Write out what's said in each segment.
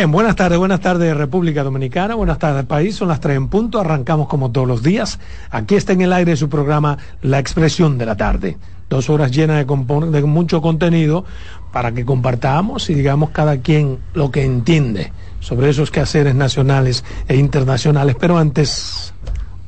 Bien, buenas tardes, buenas tardes República Dominicana, buenas tardes país, son las tres en punto, arrancamos como todos los días. Aquí está en el aire su programa La Expresión de la Tarde. Dos horas llenas de, de mucho contenido para que compartamos y digamos cada quien lo que entiende sobre esos quehaceres nacionales e internacionales. Pero antes,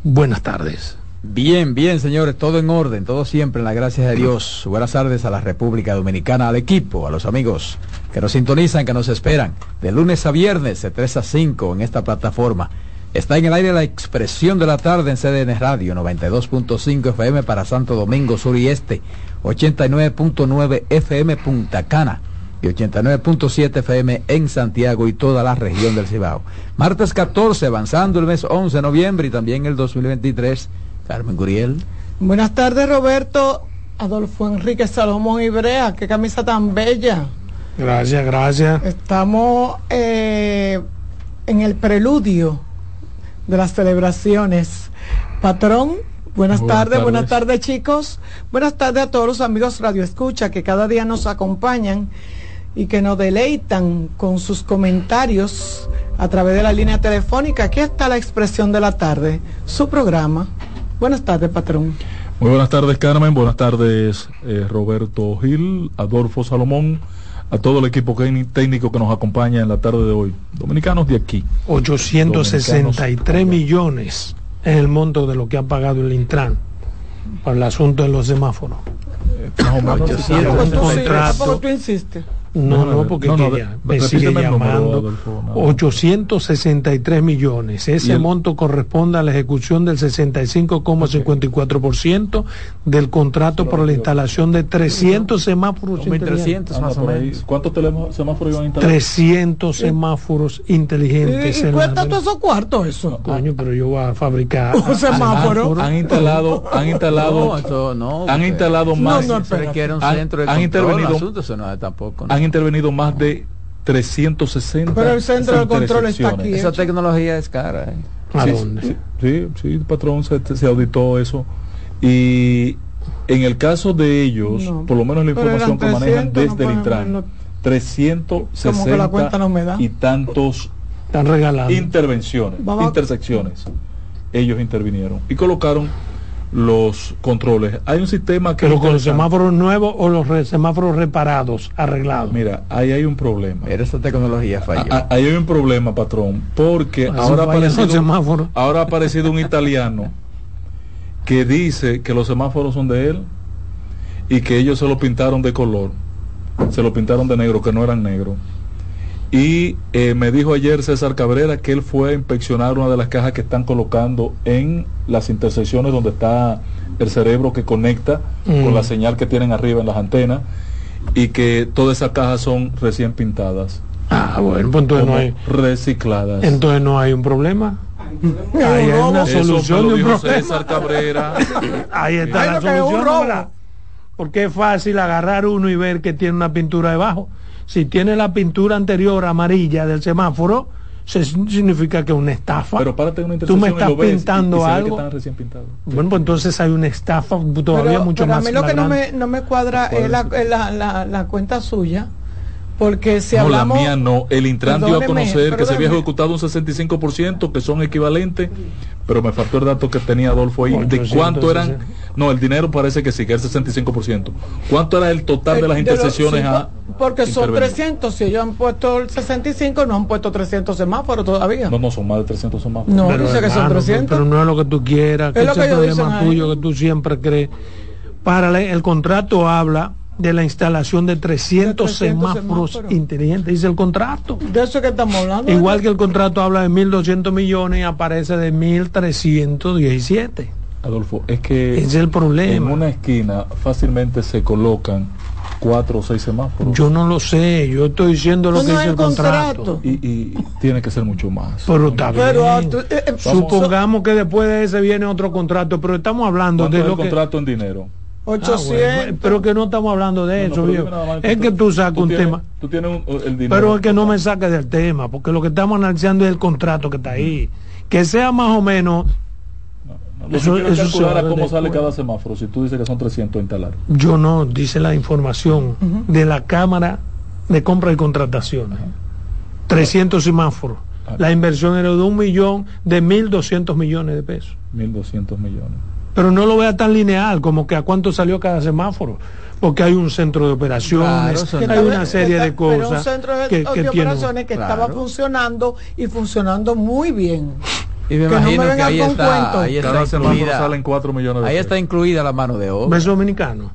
buenas tardes. Bien, bien, señores, todo en orden, todo siempre en la gracia de Dios. Buenas tardes a la República Dominicana, al equipo, a los amigos que nos sintonizan, que nos esperan, de lunes a viernes, de 3 a 5 en esta plataforma. Está en el aire la expresión de la tarde en CDN Radio, 92.5 FM para Santo Domingo Sur y Este, 89.9 FM Punta Cana y 89.7 FM en Santiago y toda la región del Cibao. Martes 14, avanzando el mes 11 de noviembre y también el 2023 Carmen Guriel. Buenas tardes, Roberto. Adolfo Enrique Salomón Ibrea, qué camisa tan bella. Gracias, gracias. Estamos eh, en el preludio de las celebraciones. Patrón, buenas, tardes, buenas tardes chicos. Buenas tardes a todos los amigos Radio Escucha que cada día nos acompañan y que nos deleitan con sus comentarios a través de la línea telefónica. Aquí está la expresión de la tarde, su programa. Buenas tardes, patrón. Muy buenas tardes, Carmen. Buenas tardes, eh, Roberto Gil, Adolfo Salomón, a todo el equipo técnico que nos acompaña en la tarde de hoy. Dominicanos de aquí. 863 millones es el monto de lo que ha pagado el Intran para el asunto de los semáforos. Eh? No, no, porque me sigue llamando. 863 millones. Ese monto corresponde a la ejecución del 65,54% del contrato por la instalación de 300 semáforos inteligentes. ¿Cuántos semáforos iban a instalar? 300 semáforos inteligentes. ¿Y, cuesta todo eso cuarto eso? Coño, pero yo voy a fabricar un semáforo. Han instalado, han instalado, no, han instalado más. No, no, han, han intervenido, tampoco, han intervenido más de 360 Pero el centro de control está aquí. Esa tecnología es cara. ¿eh? ¿A sí, dónde? Sí, sí, patrón, se, se, auditó eso. Y en el caso de ellos, no, por lo menos la información que manejan desde no el Intran, no, 360 la cuenta no me da. y tantos Están regalando. intervenciones, Vamos. intersecciones. Ellos intervinieron y colocaron los controles. Hay un sistema que... Pero con los semáforos nuevos o los re semáforos reparados, arreglados. Mira, ahí hay un problema. Pero esta tecnología falló. ahí hay un problema, patrón, porque ahora ha, aparecido, ahora ha aparecido un italiano que dice que los semáforos son de él y que ellos se lo pintaron de color, se lo pintaron de negro, que no eran negros. Y eh, me dijo ayer César Cabrera que él fue a inspeccionar una de las cajas que están colocando en las intersecciones donde está el cerebro que conecta mm. con la señal que tienen arriba en las antenas y que todas esas cajas son recién pintadas. Ah, bueno, pues entonces no hay recicladas. Entonces no hay un problema. Ahí hay una solución de un problema. César Cabrera. Ahí está la solución. Porque es fácil agarrar uno y ver que tiene una pintura debajo si tiene la pintura anterior amarilla del semáforo, se significa que es una estafa. Pero párate una Tú me estás pintando y, y algo. Bueno, pues entonces hay una estafa todavía pero, mucho pero más. A mí lo que no me, no me cuadra es la, la, la, la, cuenta suya. Porque si no, hablamos... la mía no. El Intran dio a conocer que se había ejecutado un 65%, que son equivalentes, pero me faltó el dato que tenía Adolfo ahí. ¿De cuánto eran? No, el dinero parece que sí, que era el 65%. ¿Cuánto era el total de las intercesiones a Porque son 300, si ellos han puesto el 65, no han puesto 300 semáforos todavía. No, no, son más de 300 semáforos. No, dice que son 300. Pero, no es lo que tú quieras, que es el problema tuyo que tú siempre crees. Para el contrato habla de la instalación de 300, semáforos, inteligentes, dice el contrato. De eso que estamos hablando. Igual que el contrato habla de 1.200 millones y aparece de 1.317. Adolfo, es que es el problema. En una esquina fácilmente se colocan cuatro o seis semáforos. Yo no lo sé, yo estoy diciendo lo que dice el contrato. Y, tiene que ser mucho más. Pero está ah, eh, eh, Supongamos que después de ese viene otro contrato, pero estamos hablando de lo contrato en dinero. 800. Ah, pero que no estamos hablando de eso, Es que tú sacas un tema. Tú tienes el dinero. Pero es que no me saques del tema, porque lo que estamos analizando es el contrato que está ahí. Que sea más o menos. No, eso, eso calcular a cómo sale cada semáforo, si tú dices que son 300 instalar. Yo no, dice la información de la Cámara de Compra y Contrataciones. 300 semáforos. Ah. La inversión era de un millón, de 1.200 millones de pesos. 1.200 millones pero no lo vea tan lineal como que a cuánto salió cada semáforo porque hay un centro de operaciones, hay una serie de cosas. Pero un centro de, que, operaciones que estaba funcionando y funcionando muy bien. Y me imagino que ahí está, ahí está incluida, salen 4 millones de Ahí está incluida la mano de obra. ¿Beso dominicano?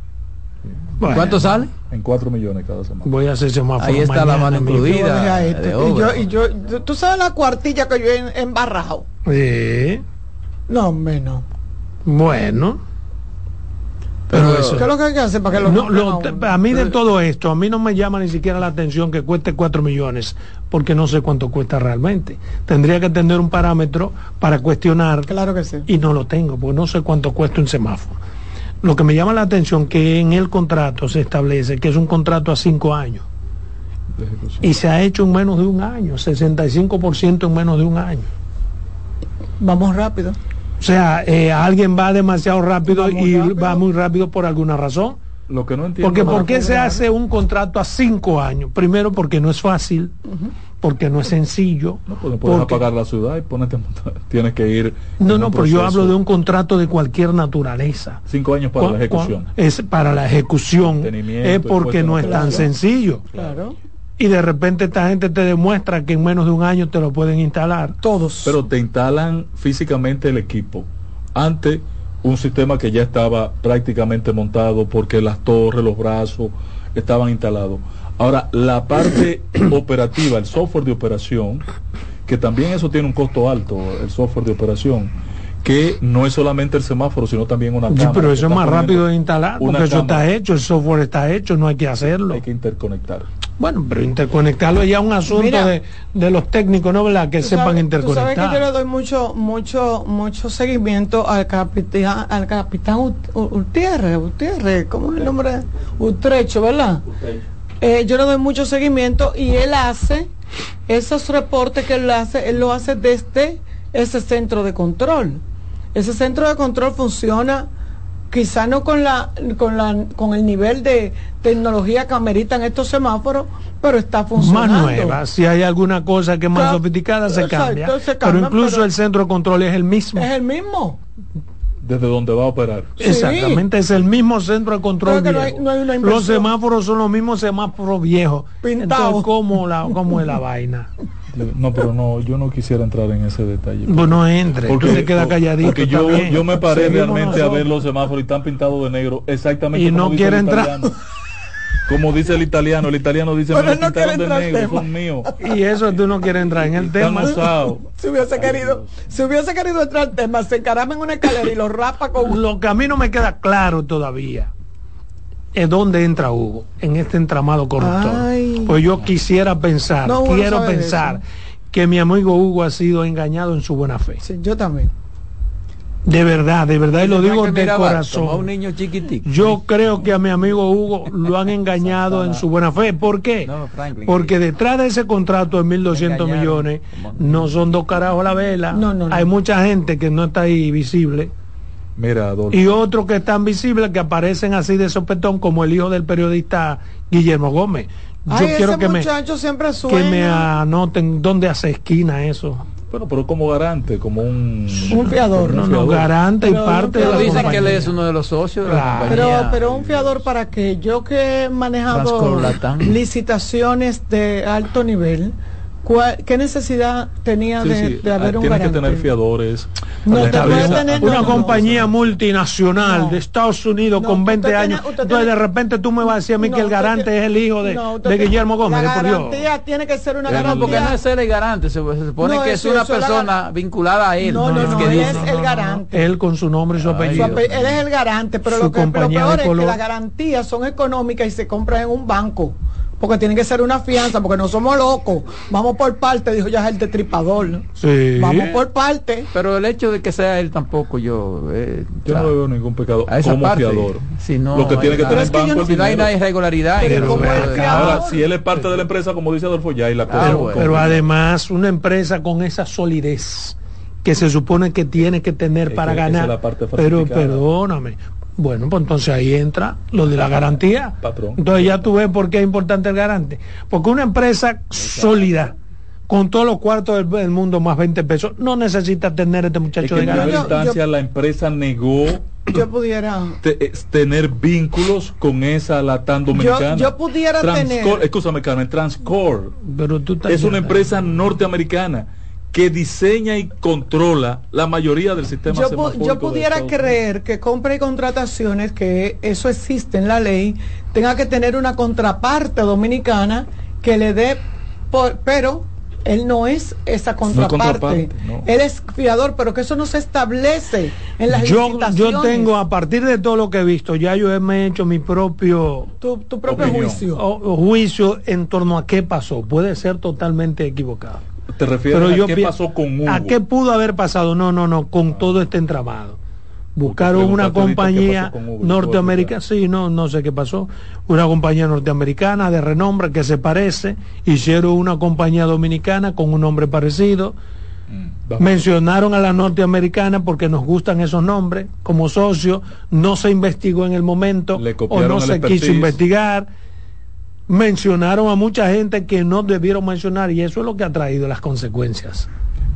¿Cuánto sale? En 4 millones cada semana. Voy a hacer semáforo. Ahí está la mano incluida. De obra. Y yo, y yo, tú sabes la cuartilla que yo he embarrado. Sí. No, menos. Bueno. Pero eso. ¿Qué es lo que hay que hacer para que lo, no, A mí de todo esto, a mí no me llama ni siquiera la atención que cueste 4 millones, porque no sé cuánto cuesta realmente. Tendría que tener un parámetro para cuestionar. Claro que sí. Y no lo tengo, porque no sé cuánto cuesta un semáforo. Lo que me llama la atención que en el contrato se establece que es un contrato a 5 años. Y se ha hecho en menos de un año, 65% en menos de un año. Vamos rápido. O sea, eh, alguien va demasiado rápido y va muy rápido por alguna razón. Lo que no entiendo. Porque ¿por qué se hace un contrato a cinco años? Primero porque no es fácil, porque no es sencillo. No puedes porque... apagar la ciudad y ponerte, tienes que ir. No, no, pero yo hablo de un contrato de cualquier naturaleza. Cinco años para la ejecución. Es para la ejecución. Es porque no es tan sencillo. Claro y de repente esta gente te demuestra que en menos de un año te lo pueden instalar. Todos. Pero te instalan físicamente el equipo. Antes, un sistema que ya estaba prácticamente montado porque las torres, los brazos estaban instalados. Ahora, la parte operativa, el software de operación, que también eso tiene un costo alto, el software de operación, que no es solamente el semáforo, sino también una cámara. Sí, pero eso es más rápido de instalar, porque eso está hecho, el software está hecho, no hay que hacerlo. Hay que interconectar. Bueno, pero interconectarlo es ya un asunto de, los técnicos, ¿no? ¿Verdad? Que sepan interconectar. sabes que yo le doy mucho, mucho, mucho seguimiento al capitán, al capitán Gutiérrez, Gutiérrez, ¿cómo es el nombre? Utrecho, ¿verdad? Eh, yo le doy mucho seguimiento y él hace esos reportes que él hace, él lo hace desde ese centro de control. Ese centro de control funciona quizá no con la con la con el nivel de tecnología que ameritan estos semáforos pero está funcionando. más nueva. Si hay alguna cosa que es más sofisticada se, cambia. pero incluso el centro de control es el mismo. Es el mismo. Desde donde va a operar exactamente es el mismo centro de control los semáforos son los mismos semáforos viejos. Pintados. como la como es la vaina no, pero no, yo no quisiera entrar en ese detalle. Pues no entre, porque se queda calladito. Porque yo, yo me paré realmente a ver los semáforos y están pintados de negro, exactamente y no quiere entrar. Como dice el italiano, el italiano dice, me no pintaron de negro, son míos. Y eso tú no quieres entrar en el tema. Si hubiese querido, si hubiese querido entrar al tema, se encarama en una escalera y lo rapa con... Lo que a mí no me queda claro todavía es dónde entra Hugo en este entramado corruptor. pues yo quisiera pensar, quiero pensar que mi amigo Hugo ha sido engañado en su buena fe. Sí, yo también. De verdad, de verdad, y lo digo de corazón. Un niño Yo creo que a mi amigo Hugo lo han engañado en su buena fe. ¿Por qué? Porque detrás de ese contrato de 1.200 millones no son dos carajos a la vela. Hay mucha gente que no está ahí visible y otros que están visibles que aparecen así de sopetón como el hijo del periodista Guillermo Gómez. yo quiero que me, siempre que me anoten dónde hace esquina eso. Bueno, pero como garante, como un, un fiador. No, no, garante y parte de dicen que él es uno de los socios de la Pero, pero un fiador para que yo que he manejado licitaciones de alto nivel, ¿Qué necesidad tenía de, haber ah, un garante? que tener fiadores. una compañía multinacional de Estados Unidos con 20 años. entonces de repente tú me vas a decir a mí que el garante es el hijo de, de Guillermo Gómez. La garantía tiene que ser una garantía. No, porque no es el garante, se, supone que es una persona vinculada a él. No, no, no, él es el garante. Él con su nombre y su apellido. él es el garante, pero lo, peor es que las garantías son económicas y se compran en un banco porque tiene que ser una fianza, porque no somos locos. Vamos por parte, dijo ya el destripador. Sí. Vamos por parte. Pero el hecho de que sea él tampoco yo. Eh, yo no veo ningún pecado como fiador. Si no, Lo que tiene que tener es que si no hay una irregularidad. ahora, si él es parte de la empresa, como dice Adolfo, ya hay la cosa. Pero, pero además, una empresa con esa solidez que se supone que tiene que tener para ganar. pero perdóname, bueno, pues entonces ahí entra lo de la garantía. Patrón. Entonces ya tú ves por qué es importante el garante. Porque una empresa sólida, con todos los cuartos del, mundo más 20 pesos, no necesita tener este muchacho de garantía. En primera instancia la empresa negó yo pudiera tener vínculos con esa latán dominicana. Yo, pudiera tener. Escúchame, Carmen, Transcore Pero tú es una empresa norteamericana que diseña y controla la mayoría del sistema yo, yo pudiera creer que compra y contrataciones que eso existe en la ley tenga que tener una contraparte dominicana que le dé por, pero él no es esa contraparte, él es fiador pero que eso no se establece en las yo, yo tengo a partir de todo lo que he visto ya yo he hecho mi propio tu, propio juicio. Juicio en torno a qué pasó. Puede ser totalmente equivocado ¿Te refieres a qué pasó con Hugo? ¿A qué pudo haber pasado? No, no, no, con ah. todo este entramado. Buscaron una compañía norteamericana, sí, no, no sé qué pasó, una compañía norteamericana de renombre que se parece, hicieron una compañía dominicana con un nombre parecido, mm, mencionaron a la norteamericana porque nos gustan esos nombres, como socio, no se investigó en el momento o no se quiso investigar mencionaron a mucha gente que no debieron mencionar y eso es lo que ha traído las consecuencias.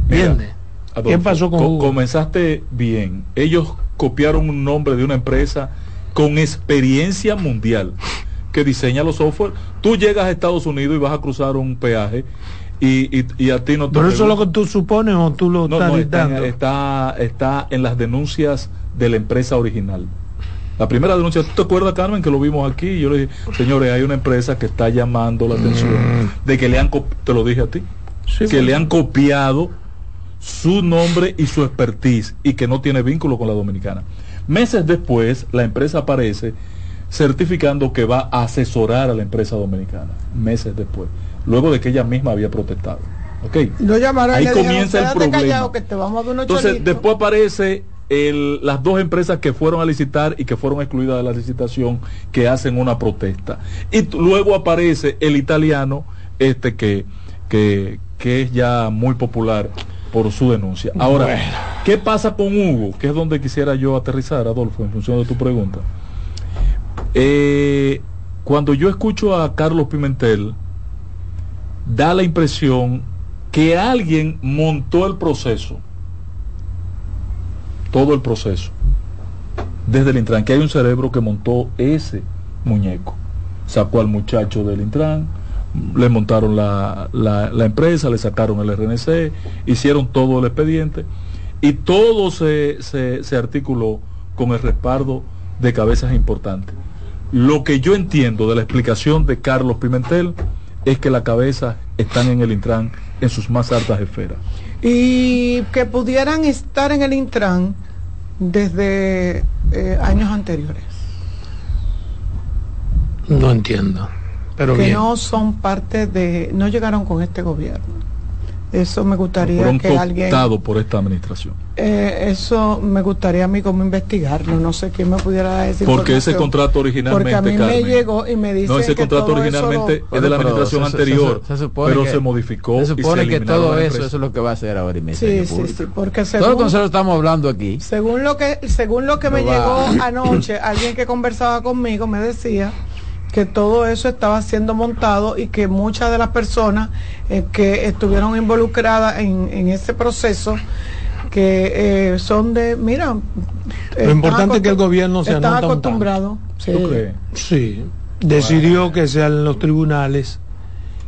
¿Qué pasó con Comenzaste bien. Ellos copiaron un nombre de una empresa con experiencia mundial que diseña los software. Tú llegas a Estados Unidos y vas a cruzar un peaje y, y, a ti no te... Pero eso es lo que tú supones o tú lo estás no, está, está en las denuncias de la empresa original. La primera denuncia, ¿tú te acuerdas, Carmen, que lo vimos aquí? Yo le dije, señores, hay una empresa que está llamando la atención mm. de que le han, te lo dije a ti, que le han copiado su nombre y su expertise y que no tiene vínculo con la dominicana. Meses después, la empresa aparece certificando que va a asesorar a la empresa dominicana. Meses después, luego de que ella misma había protestado. Okay. Ahí comienza el problema. Entonces, después aparece las dos empresas que fueron a licitar y que fueron excluidas de la licitación que hacen una protesta. Y luego aparece el italiano, este que, que, es ya muy popular por su denuncia. Ahora, ¿qué pasa con Hugo? Que es donde quisiera yo aterrizar, Adolfo, en función de tu pregunta. Eh, cuando yo escucho a Carlos Pimentel, da la impresión que alguien montó el proceso todo el proceso. Desde el Intran, que hay un cerebro que montó ese muñeco. Sacó al muchacho del Intran, le montaron la, la, empresa, le sacaron el RNC, hicieron todo el expediente y todo se, se, se articuló con el respaldo de cabezas importantes. Lo que yo entiendo de la explicación de Carlos Pimentel es que las cabezas están en el Intran en sus más altas esferas y que pudieran estar en el Intran desde eh, años anteriores. No entiendo. Pero que no son parte de, no llegaron con este gobierno. Eso me gustaría que alguien... por esta administración. Eh, eso me gustaría a mí como investigarlo. No sé quién me pudiera decir. Porque ese contrato originalmente. Porque a mí me llegó y me dice. No, ese contrato originalmente es de la administración anterior. pero se modificó. Se supone que todo eso, eso es lo que va a hacer ahora y Sí, sí, sí. Porque según, todo nosotros estamos hablando aquí. Según lo que, según lo que me llegó anoche, alguien que conversaba conmigo me decía que todo eso estaba siendo montado y que muchas de las personas eh, que estuvieron involucradas en, ese proceso que eh, son de, mira, lo importante es que el gobierno se está acostumbrado. Sí. sí, decidió que sean los tribunales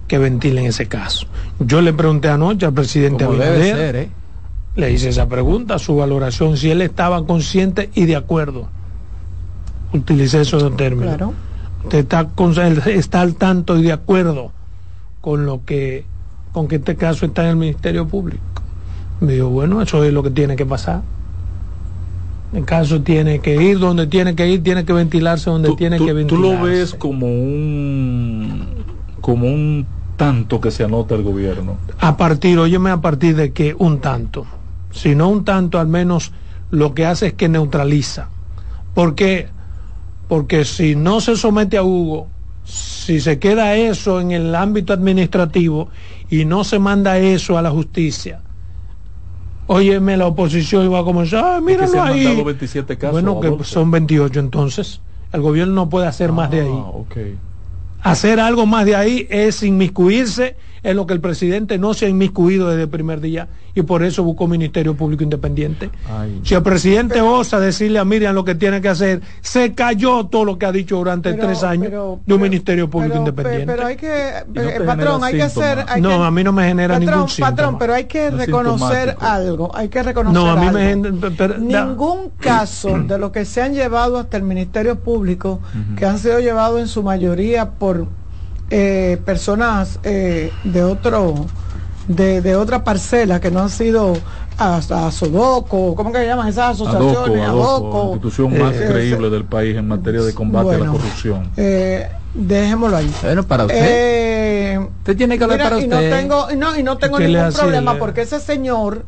que ventilen ese caso. Yo le pregunté anoche al presidente Abinader, ¿eh? le hice esa pregunta, su valoración, si él estaba consciente y de acuerdo. Utilicé esos términos. Claro usted está, está al tanto y de acuerdo con lo que con que este caso está en el Ministerio Público. Me dijo, bueno, eso es lo que tiene que pasar. El caso tiene que ir donde tiene que ir, tiene que ventilarse donde tiene que ventilarse. ¿Tú lo ves como un como un tanto que se anota el gobierno? A partir, óyeme, a partir de que un tanto. Si no un tanto, al menos lo que hace es que neutraliza. Porque porque si no se somete a Hugo, si se queda eso en el ámbito administrativo y no se manda eso a la justicia, óyeme, la oposición iba a comenzar, ah, míralo ahí. 27 casos, bueno, que son 28 entonces. El gobierno no puede hacer más de ahí. Ah, hacer algo más de ahí es inmiscuirse en lo que el presidente no se ha inmiscuido desde el primer día y por eso buscó Ministerio Público Independiente. Si el presidente osa decirle a Miriam lo que tiene que hacer, se cayó todo lo que ha dicho durante tres años de un Ministerio Público Independiente. Pero hay que, eh, patrón, hay que hacer... no, a mí no me genera ningún síntoma. Patrón, pero hay que reconocer algo, hay que reconocer no, a mí Me genera, Ningún caso de lo que se han llevado hasta el Ministerio Público, que han sido llevados en su mayoría por eh, personas eh, de otro de, de otra parcela que no han sido hasta Sodoco, ¿cómo que se llaman esas asociaciones? Adoco, la institución más eh, creíble del país en materia de combate a la corrupción. Eh, dejémoslo ahí. Bueno, para usted. Eh, usted tiene que hablar para usted. Y no tengo, no, y no tengo ningún problema porque ese señor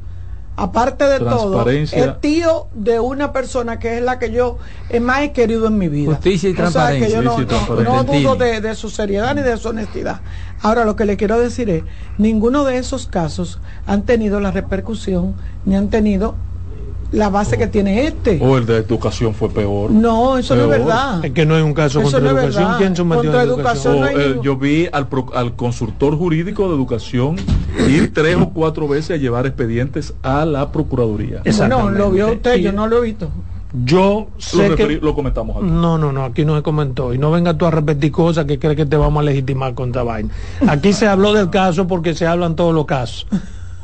aparte de todo, es tío de una persona que es la que yo más he querido en mi vida. Justicia y transparencia. que yo no, dudo de, su seriedad ni de su honestidad. Ahora, lo que le quiero decir es, ninguno de esos casos han tenido la repercusión ni han tenido la base que tiene este. O el de educación fue peor. No, eso no es verdad. Es que no hay un caso contra educación. ¿Quién contra educación? Eh, yo vi al, al consultor jurídico de educación ir tres o cuatro veces a llevar expedientes a la Procuraduría. No, lo vio usted, yo no lo he visto. Yo sé lo que lo comentamos aquí. No, no, no, aquí no se comentó. Y no venga tú a repetir cosas que crees que te vamos a legitimar contra vaina. Aquí se habló del caso porque se hablan todos los casos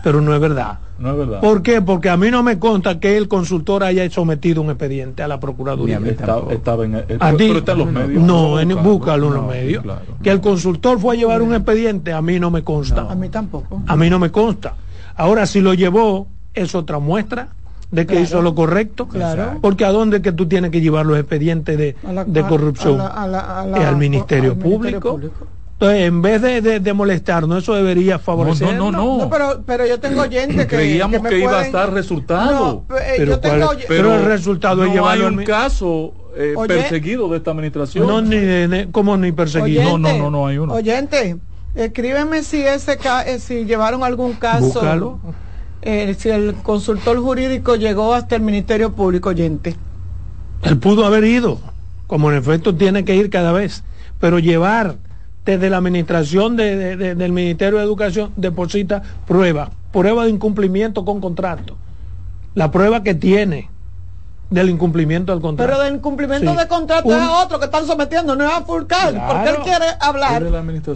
pero no es verdad. No es verdad. ¿Por qué? Porque a mí no me consta que el consultor haya sometido un expediente a la Procuraduría. estaba en, pero está en los medios. No, en, búscalo en los medios. Que el consultor fue a llevar un expediente, a mí no me consta. a mí tampoco. A mí no me consta. Ahora, si lo llevó, es otra muestra de que hizo lo correcto. Claro. Porque a dónde que tú tienes que llevar los expedientes de, de corrupción? al Ministerio, Público. Entonces, en vez de, de, molestarnos, eso debería favorecer. No, no, no. pero, pero, yo tengo oyentes que. Creíamos que, iba a estar resultado. Eh, pero, pero, el resultado es llevar un caso eh, perseguido de esta administración. No, ni, como ni perseguido. no, no, no, no hay uno. Oyente, escríbeme si ese eh, si llevaron algún caso. si el consultor jurídico llegó hasta el Ministerio Público, oyente. Él pudo haber ido, como en efecto tiene que ir cada vez, pero llevar desde la administración del Ministerio de Educación deposita prueba, prueba de incumplimiento con contrato. La prueba que tiene del incumplimiento del contrato. Pero del incumplimiento de contrato es a otro que están sometiendo, no es a Fulcar, porque él quiere hablar.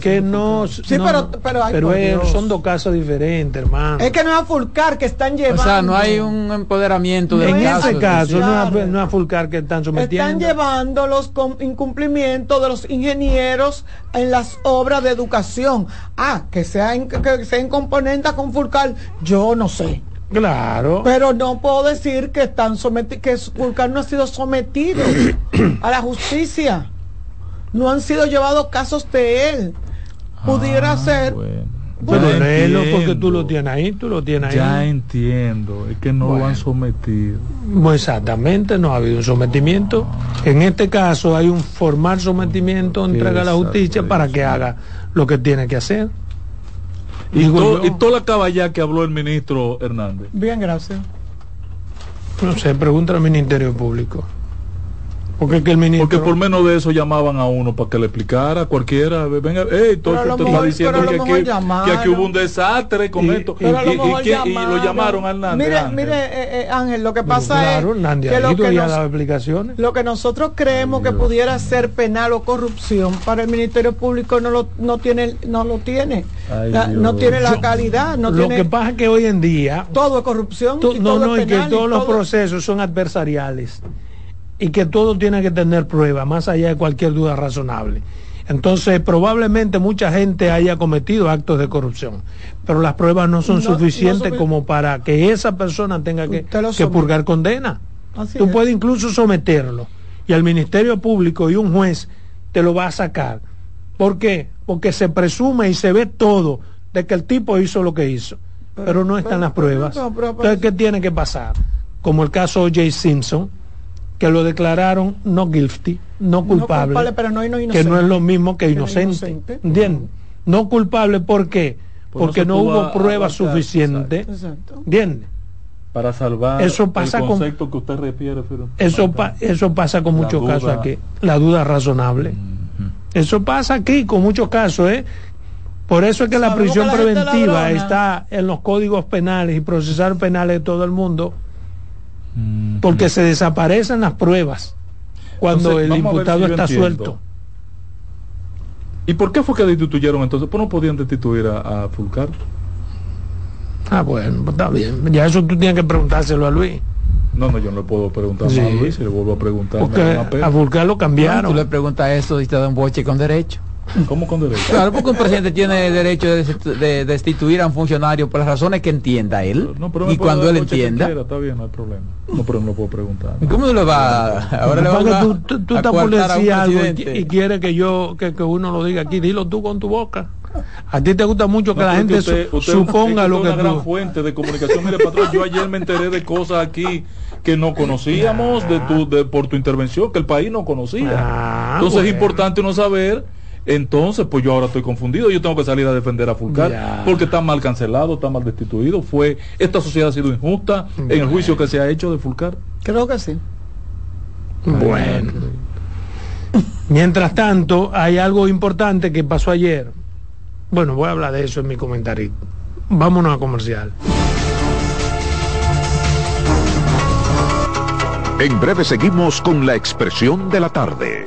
Que no, sí, pero, pero, son dos casos diferentes, hermano. Es que no es a Fulcar que están llevando. O sea, no hay un empoderamiento de En ese caso, no, es a, Fulcar que están sometiendo. Están llevando los incumplimientos de los ingenieros en las obras de educación. Ah, que sea en, que sea en componente con Fulcar, yo no sé. Claro. Pero no puedo decir que están sometidos, que no ha sido sometido a la justicia. No han sido llevados casos de él. Pudiera ah, ser. Bueno. Pero porque tú lo tienes ahí, tú lo tienes ahí. Ya entiendo, es que no lo han sometido. exactamente, no ha habido un sometimiento. En este caso hay un formal sometimiento, entrega a la justicia para que haga lo que tiene que hacer. Y, toda la caballa que habló el ministro Hernández. Bien, gracias. No sé, pregunta al Ministerio Público. Porque, que el ministro... Porque por menos de eso llamaban a uno para que le explicara cualquiera. Venga, hey, todo está diciendo que, que, aquí hubo un desastre con esto. Y, y, lo llamaron a Hernández. Mire, mire eh, eh, Ángel, lo que pasa es que, lo que, explicaciones. lo que nosotros creemos que pudiera ser penal o corrupción para el Ministerio Público no lo, no tiene, no lo tiene. no tiene la calidad. No lo que pasa es que hoy en día... Todo es corrupción. y no, no, y que todos los procesos son adversariales y que todo tiene que tener prueba, más allá de cualquier duda razonable. Entonces, probablemente mucha gente haya cometido actos de corrupción, pero las pruebas no son suficientes como para que esa persona tenga que, purgar condena. Tú puedes incluso someterlo y al Ministerio Público y un juez te lo va a sacar. ¿Por qué? Porque se presume y se ve todo de que el tipo hizo lo que hizo, pero, no están las pruebas. Entonces, ¿qué tiene que pasar? Como el caso O.J. Simpson, que lo declararon no guilty, no culpable, que no es lo mismo que inocente. ¿Entiendes? No culpable, ¿por qué? Porque no, hubo prueba suficiente. ¿Entiendes? Para salvar eso pasa el concepto que usted refiere. eso, eso pasa con muchos casos aquí, la duda razonable. Eso pasa aquí con muchos casos, ¿eh? Por eso es que la prisión preventiva está en los códigos penales y procesar penales de todo el mundo porque se desaparecen las pruebas cuando el imputado está suelto. ¿Y por qué fue que destituyeron entonces? ¿Por no podían destituir a, Fulcar? Ah, bueno, pues está bien. Ya eso tú tienes que preguntárselo a Luis. No, no, yo no le puedo preguntar a Luis, si le vuelvo a preguntar. Porque a Fulcar lo cambiaron. tú le preguntas eso y te da un boche con derecho. ¿Cómo con derecho? Claro, porque un presidente tiene derecho de, destituir a un funcionario por las razones que entienda él. y cuando él entienda. está bien, no hay problema. No, pero no lo puedo preguntar. ¿Cómo le va? Ahora le va a, tú, tú, estás por decir algo y, quiere que yo, que, que, uno lo diga aquí. Dilo tú con tu boca. A ti te gusta mucho que la gente suponga lo que una gran fuente de comunicación. Mire, patrón, yo ayer me enteré de cosas aquí que no conocíamos de tu, de, por tu intervención, que el país no conocía. Ah, Entonces es importante no saber entonces, pues yo ahora estoy confundido, yo tengo que salir a defender a Fulcar porque está mal cancelado, está mal destituido. Fue esta sociedad ha sido injusta en el juicio que se ha hecho de Fulcar. Creo que sí. Bueno. Mientras tanto, hay algo importante que pasó ayer. Bueno, voy a hablar de eso en mi comentario. Vámonos a comercial. En breve seguimos con la expresión de la tarde.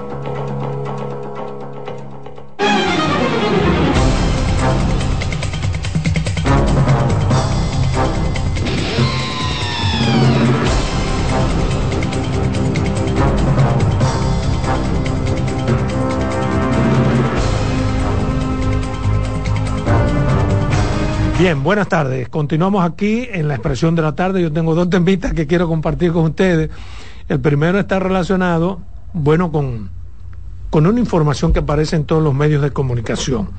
Bien, buenas tardes. Continuamos aquí en la expresión de la tarde. Yo tengo dos temitas que quiero compartir con ustedes. El primero está relacionado, bueno, con, con una información que aparece en todos los medios de comunicación.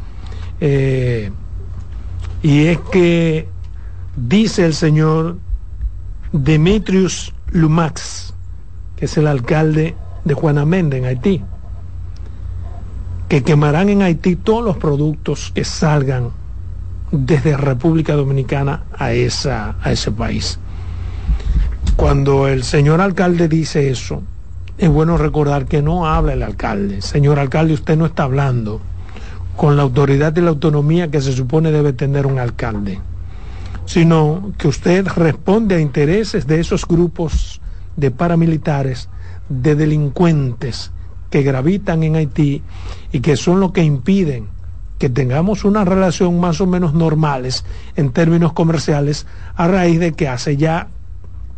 Eh, y es que dice el señor Demetrius Lumax, que es el alcalde de Juanamende en Haití, que quemarán en Haití todos los productos que salgan desde República Dominicana a, esa, a ese país. Cuando el señor alcalde dice eso, es bueno recordar que no habla el alcalde. Señor alcalde, usted no está hablando con la autoridad y la autonomía que se supone debe tener un alcalde, sino que usted responde a intereses de esos grupos de paramilitares, de delincuentes que gravitan en Haití y que son los que impiden que tengamos una relación más o menos normales en términos comerciales a raíz de que hace ya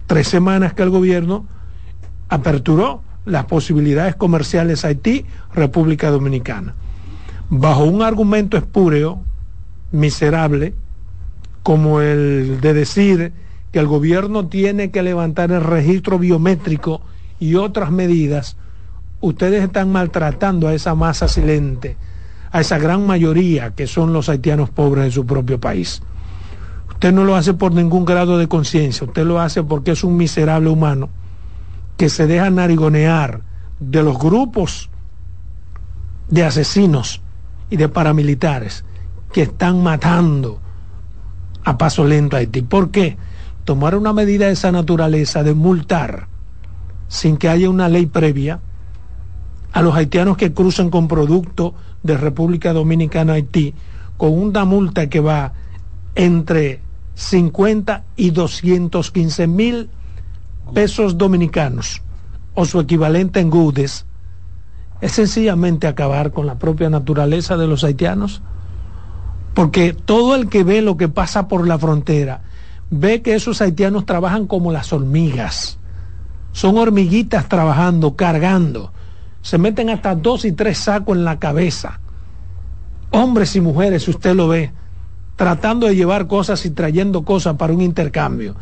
tres semanas que el gobierno aperturó las posibilidades comerciales Haití, República Dominicana. Bajo un argumento espúreo, miserable, como el de decir que el gobierno tiene que levantar el registro biométrico y otras medidas, ustedes están maltratando a esa masa silente a esa gran mayoría que son los haitianos pobres de su propio país. Usted no lo hace por ningún grado de conciencia, usted lo hace porque es un miserable humano que se deja narigonear de los grupos de asesinos y de paramilitares que están matando a paso lento a Haití. ¿Por qué? Tomar una medida de esa naturaleza de multar sin que haya una ley previa a los haitianos que cruzan con producto de República Dominicana a Haití, con una multa que va entre 50 y 215 mil pesos dominicanos o su equivalente en gudes, es sencillamente acabar con la propia naturaleza de los haitianos. Porque todo el que ve lo que pasa por la frontera, ve que esos haitianos trabajan como las hormigas. Son hormiguitas trabajando, cargando se meten hasta dos y tres sacos en la cabeza. Hombres y mujeres, usted lo ve, tratando de llevar cosas y trayendo cosas para un intercambio.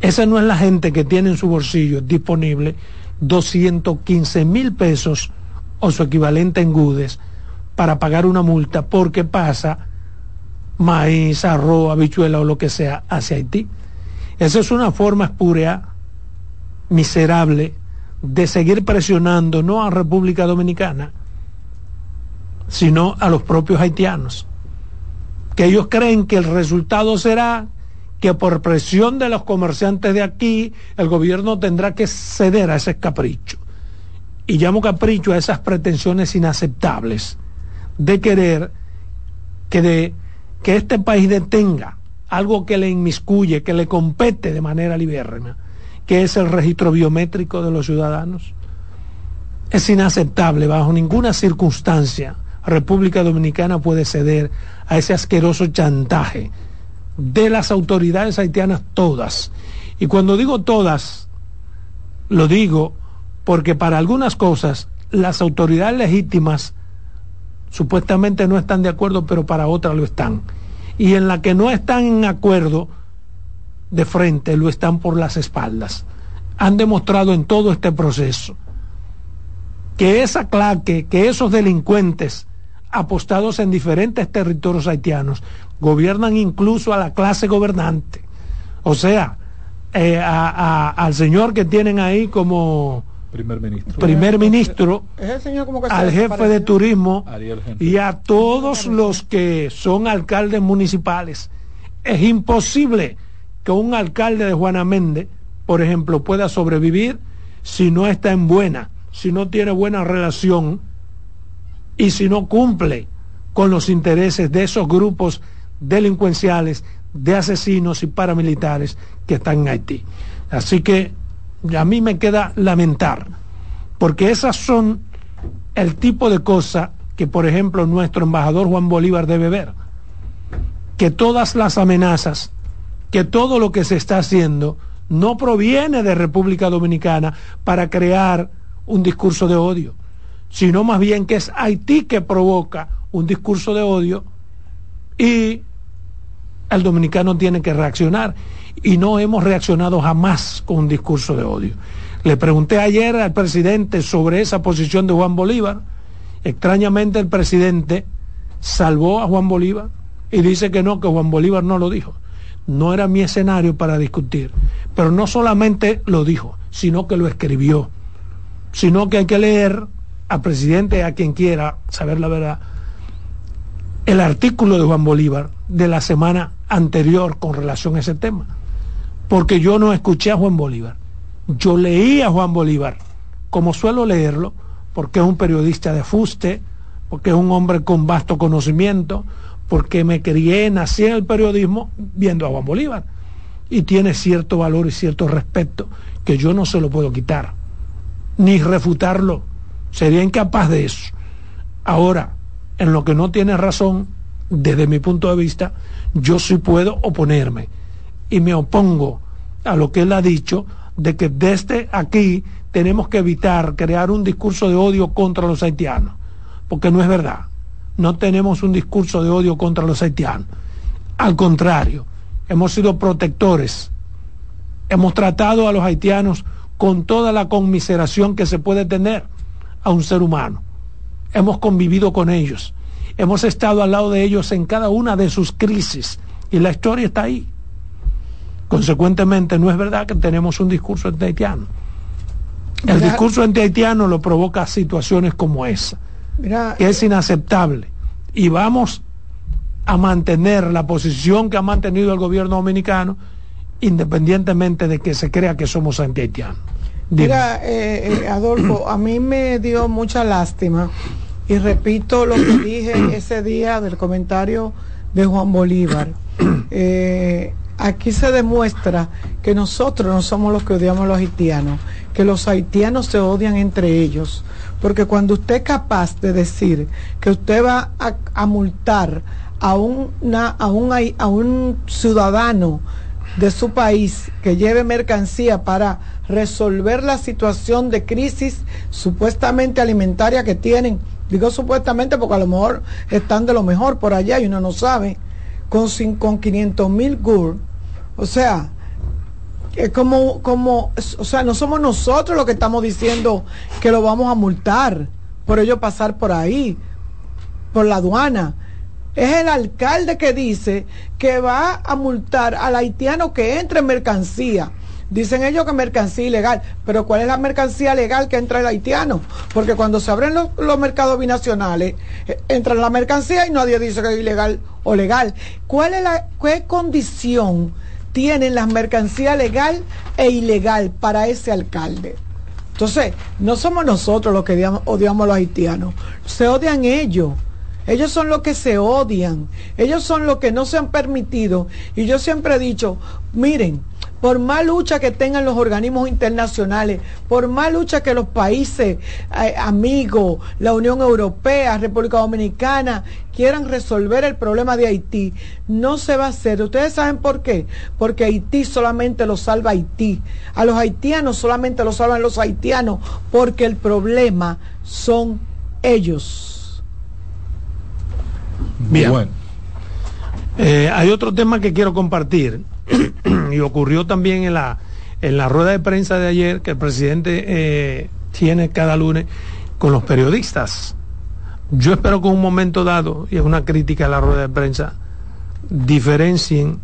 Esa no es la gente que tiene en su bolsillo disponible 215 mil pesos o su equivalente en gudes para pagar una multa porque pasa maíz, arroz, habichuela o lo que sea hacia Haití. Esa es una forma espúrea, miserable, de seguir presionando no a República Dominicana, sino a los propios haitianos, que ellos creen que el resultado será que por presión de los comerciantes de aquí, el gobierno tendrá que ceder a ese capricho. Y llamo capricho a esas pretensiones inaceptables de querer que, de, que este país detenga algo que le inmiscuye, que le compete de manera libérrima, que es el registro biométrico de los ciudadanos. Es inaceptable, bajo ninguna circunstancia, República Dominicana puede ceder a ese asqueroso chantaje de las autoridades haitianas todas. Y cuando digo todas, lo digo porque para algunas cosas las autoridades legítimas supuestamente no están de acuerdo, pero para otras lo están. Y en la que no están en acuerdo de frente, lo están por las espaldas. Han demostrado en todo este proceso que esa claque, que esos delincuentes apostados en diferentes territorios haitianos gobiernan incluso a la clase gobernante. O sea, eh, al señor que tienen ahí como primer ministro, primer ministro al jefe de turismo y a todos los que son alcaldes municipales. Es imposible que un alcalde de Juana Méndez, por ejemplo, pueda sobrevivir si no está en buena, si no tiene buena relación y si no cumple con los intereses de esos grupos delincuenciales, de asesinos y paramilitares que están en Haití. Así que a mí me queda lamentar, porque esas son el tipo de cosas que, por ejemplo, nuestro embajador Juan Bolívar debe ver. Que todas las amenazas, que todo lo que se está haciendo no proviene de República Dominicana para crear un discurso de odio, sino más bien que es Haití que provoca un discurso de odio y el dominicano tiene que reaccionar. Y no hemos reaccionado jamás con un discurso de odio. Le pregunté ayer al presidente sobre esa posición de Juan Bolívar. Extrañamente el presidente salvó a Juan Bolívar y dice que no, que Juan Bolívar no lo dijo. No era mi escenario para discutir. Pero no solamente lo dijo, sino que lo escribió. Sino que hay que leer al presidente, a quien quiera saber la verdad, el artículo de Juan Bolívar de la semana anterior con relación a ese tema. Porque yo no escuché a Juan Bolívar. Yo leí a Juan Bolívar, como suelo leerlo, porque es un periodista de fuste, porque es un hombre con vasto conocimiento, porque me crié, nací en el periodismo viendo a Juan Bolívar. Y tiene cierto valor y cierto respeto que yo no se lo puedo quitar, ni refutarlo. Sería incapaz de eso. Ahora, en lo que no tiene razón, desde mi punto de vista, yo sí puedo oponerme. Y me opongo a lo que él ha dicho de que desde aquí tenemos que evitar crear un discurso de odio contra los haitianos, porque no es verdad. No tenemos un discurso de odio contra los haitianos. Al contrario, hemos sido protectores. Hemos tratado a los haitianos con toda la conmiseración que se puede tener a un ser humano hemos convivido con ellos, hemos estado al lado de ellos en cada una de sus crisis y la historia está ahí. Consecuentemente, no es verdad que tenemos un discurso anti-haitiano. El discurso anti-haitiano lo provoca situaciones como esa, es inaceptable. Y vamos a mantener la posición que ha mantenido el gobierno dominicano, independientemente de que se crea que somos anti-haitianos. Mira, eh, eh, Adolfo, a mí me dio mucha lástima y repito lo que dije ese día del comentario de Juan Bolívar. Eh, aquí se demuestra que nosotros no somos los que odiamos a los haitianos, que los haitianos se odian entre ellos. Porque cuando usted es capaz de decir que usted va a, multar a, una, a, un, a un ciudadano de su país que lleve mercancía para resolver la situación de crisis supuestamente alimentaria que tienen Digo supuestamente porque a lo mejor están de lo mejor por allá y uno no sabe. Con, con 500 mil GUR. O sea, es como, como, o sea, no somos nosotros los que estamos diciendo que lo vamos a multar por ello pasar por ahí, por la aduana. Es el alcalde que dice que va a multar al haitiano que entre en mercancía Dicen ellos que mercancía ilegal, pero ¿cuál es la mercancía legal que entra el haitiano? Porque cuando se abren los, mercados binacionales, eh, entra la mercancía y nadie dice que es ilegal o legal. ¿Cuál es la qué condición tienen la mercancía legal e ilegal para ese alcalde. Entonces, no somos nosotros los que odiamos, a los haitianos, se odian ellos. Ellos son los que se odian, ellos son los que no se han permitido. Y yo siempre he dicho, miren, por más lucha que tengan los organismos internacionales, por más lucha que los países eh, amigos, la Unión Europea, República Dominicana, quieran resolver el problema de Haití, no se va a hacer. ¿Ustedes saben por qué? Porque Haití solamente lo salva Haití. A los haitianos solamente lo salvan los haitianos, porque el problema son ellos. Bien. Bueno. Eh, hay otro tema que quiero compartir y ocurrió también en la, en la rueda de prensa de ayer que el presidente eh, tiene cada lunes con los periodistas. Yo espero que en un momento dado, y es una crítica a la rueda de prensa, diferencien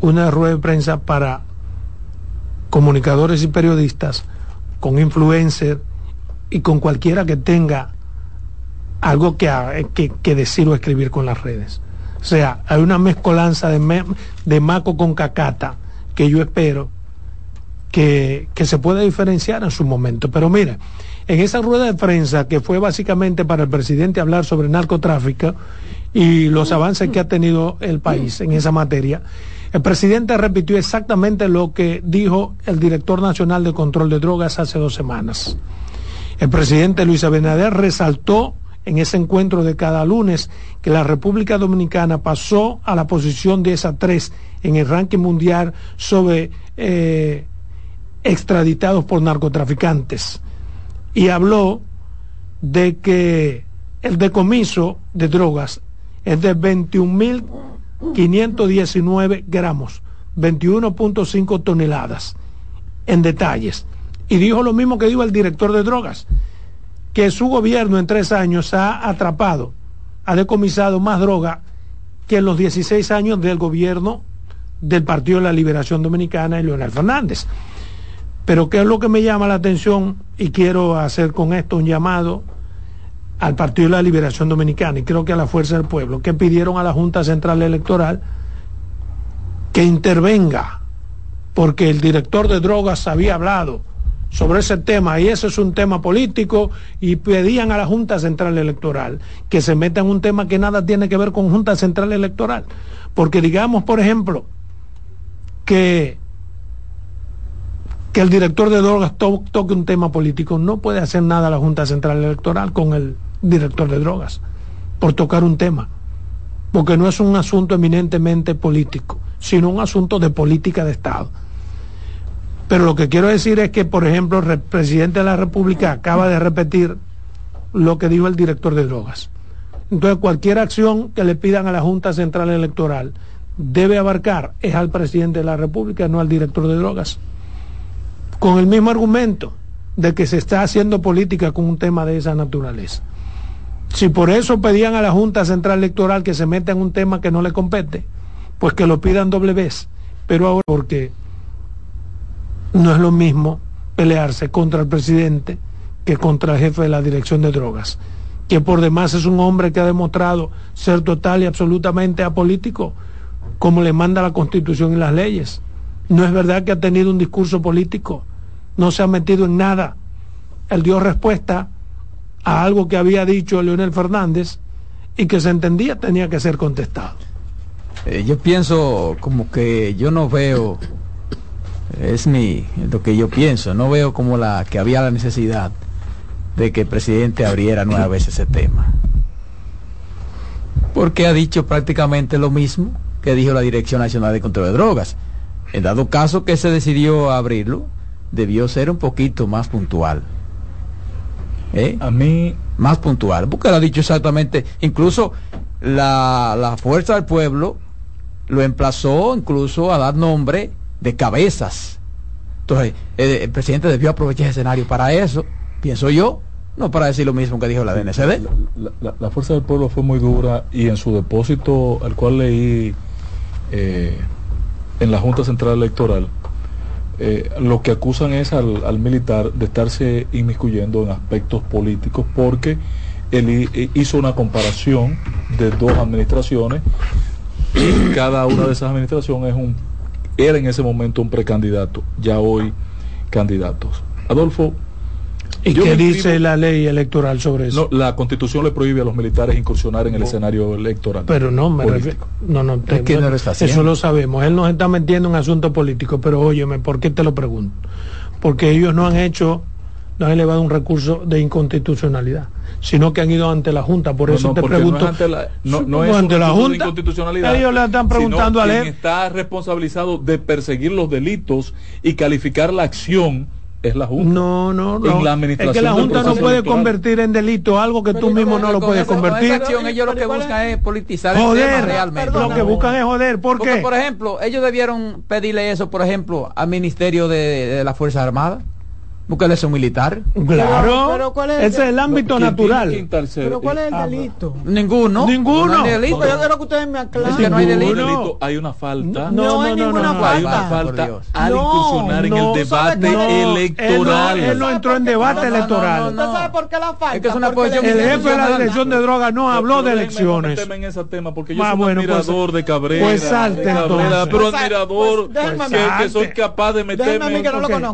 una rueda de prensa para comunicadores y periodistas, con influencers y con cualquiera que tenga algo que, que, que decir o escribir con las redes. O sea, hay una mezcolanza de, de maco con cacata que yo espero que, que, se pueda diferenciar en su momento. Pero mira, en esa rueda de prensa que fue básicamente para el presidente hablar sobre narcotráfico y los avances que ha tenido el país en esa materia, el presidente repitió exactamente lo que dijo el director nacional de control de drogas hace dos semanas. El presidente Luis Abinader resaltó en ese encuentro de cada lunes que la República Dominicana pasó a la posición de esa tres en el ranking mundial sobre eh, extraditados por narcotraficantes. Y habló de que el decomiso de drogas es de 21.519 gramos, 21.5 toneladas, en detalles. Y dijo lo mismo que dijo el director de drogas, que su gobierno en tres años ha atrapado, ha decomisado más droga que en los 16 años del gobierno del Partido de la Liberación Dominicana y Leonel Fernández. Pero ¿qué es lo que me llama la atención? Y quiero hacer con esto un llamado al Partido de la Liberación Dominicana y creo que a la Fuerza del Pueblo, que pidieron a la Junta Central Electoral que intervenga, porque el director de drogas había hablado sobre ese tema y ese es un tema político y pedían a la Junta Central Electoral que se meta en un tema que nada tiene que ver con Junta Central Electoral. Porque digamos, por ejemplo, que, que el director de drogas toque un tema político, no puede hacer nada la Junta Central Electoral con el director de drogas por tocar un tema, porque no es un asunto eminentemente político, sino un asunto de política de Estado. Pero lo que quiero decir es que, por ejemplo, el presidente de la República acaba de repetir lo que dijo el director de drogas. Entonces, cualquier acción que le pidan a la Junta Central Electoral debe abarcar es al presidente de la República, no al director de drogas. Con el mismo argumento de que se está haciendo política con un tema de esa naturaleza. Si por eso pedían a la Junta Central Electoral que se meta en un tema que no le compete, pues que lo pidan doble vez. Pero ahora, porque no es lo mismo pelearse contra el presidente que contra el jefe de la dirección de drogas, que por demás es un hombre que ha demostrado ser total y absolutamente apolítico, como le manda la constitución y las leyes. No es verdad que ha tenido un discurso político, no se ha metido en nada. Él dio respuesta a algo que había dicho Leonel Fernández y que se entendía tenía que ser contestado. Eh, yo pienso como que yo no veo es mi lo que yo pienso. No veo como la que había la necesidad de que el presidente abriera nueva vez ese tema. Porque ha dicho prácticamente lo mismo que dijo la Dirección Nacional de Control de Drogas. En dado caso que se decidió abrirlo, debió ser un poquito más puntual. ¿Eh? A mí... Más puntual, porque lo ha dicho exactamente, incluso la, la fuerza del pueblo lo emplazó incluso a dar nombre de cabezas. Entonces, el, presidente debió aprovechar ese escenario para eso, pienso yo, no para decir lo mismo que dijo la DNCD. La, Fuerza del Pueblo fue muy dura y en su depósito, al cual leí eh, en la Junta Central Electoral, eh, lo que acusan es al, al, militar de estarse inmiscuyendo en aspectos políticos porque él hizo una comparación de dos administraciones y cada una de esas administraciones es un era en ese momento un precandidato, ya hoy candidatos. Adolfo, ¿Y qué dice la ley electoral sobre eso? No, la constitución le prohíbe a los militares incursionar en el escenario electoral. Pero no, me refiero. No, no, eso lo sabemos. Él nos está metiendo en asunto político, pero óyeme, ¿por qué te lo pregunto? Porque ellos no han hecho, no han elevado un recurso de inconstitucionalidad, sino que han ido ante la Junta. Por eso te pregunto. No ante la, no, es ante la Junta. inconstitucionalidad, ellos le están preguntando a él. está responsabilizado de perseguir los delitos y calificar la acción es la Junta. No, no, no. es que la Junta no puede convertir en delito algo que tú mismo no lo puedes convertir. Acción, ellos lo que buscan es politizar joder, el tema realmente. Lo que buscan es joder. ¿Por Porque, por ejemplo, ellos debieron pedirle eso, por ejemplo, al Ministerio de, de las Fuerzas Armadas Búscale eso militar. Claro. Pero, ¿cuál es Ese es el ámbito natural. pero ¿cuál es el delito? Ninguno. Ninguno. No hay delito. yo quiero que ustedes me aclaren. Es que no hay delito. Hay una falta. No, no, hay ninguna falta. Hay una falta al incursionar en el debate electoral. Él no, entró en debate electoral. ¿Usted sabe por qué la falta? Es que es una posición el jefe de la dirección de drogas no habló de elecciones. en ese tema porque yo soy un pues, admirador de Cabrera. Pues salte Pero admirador que soy capaz de meterme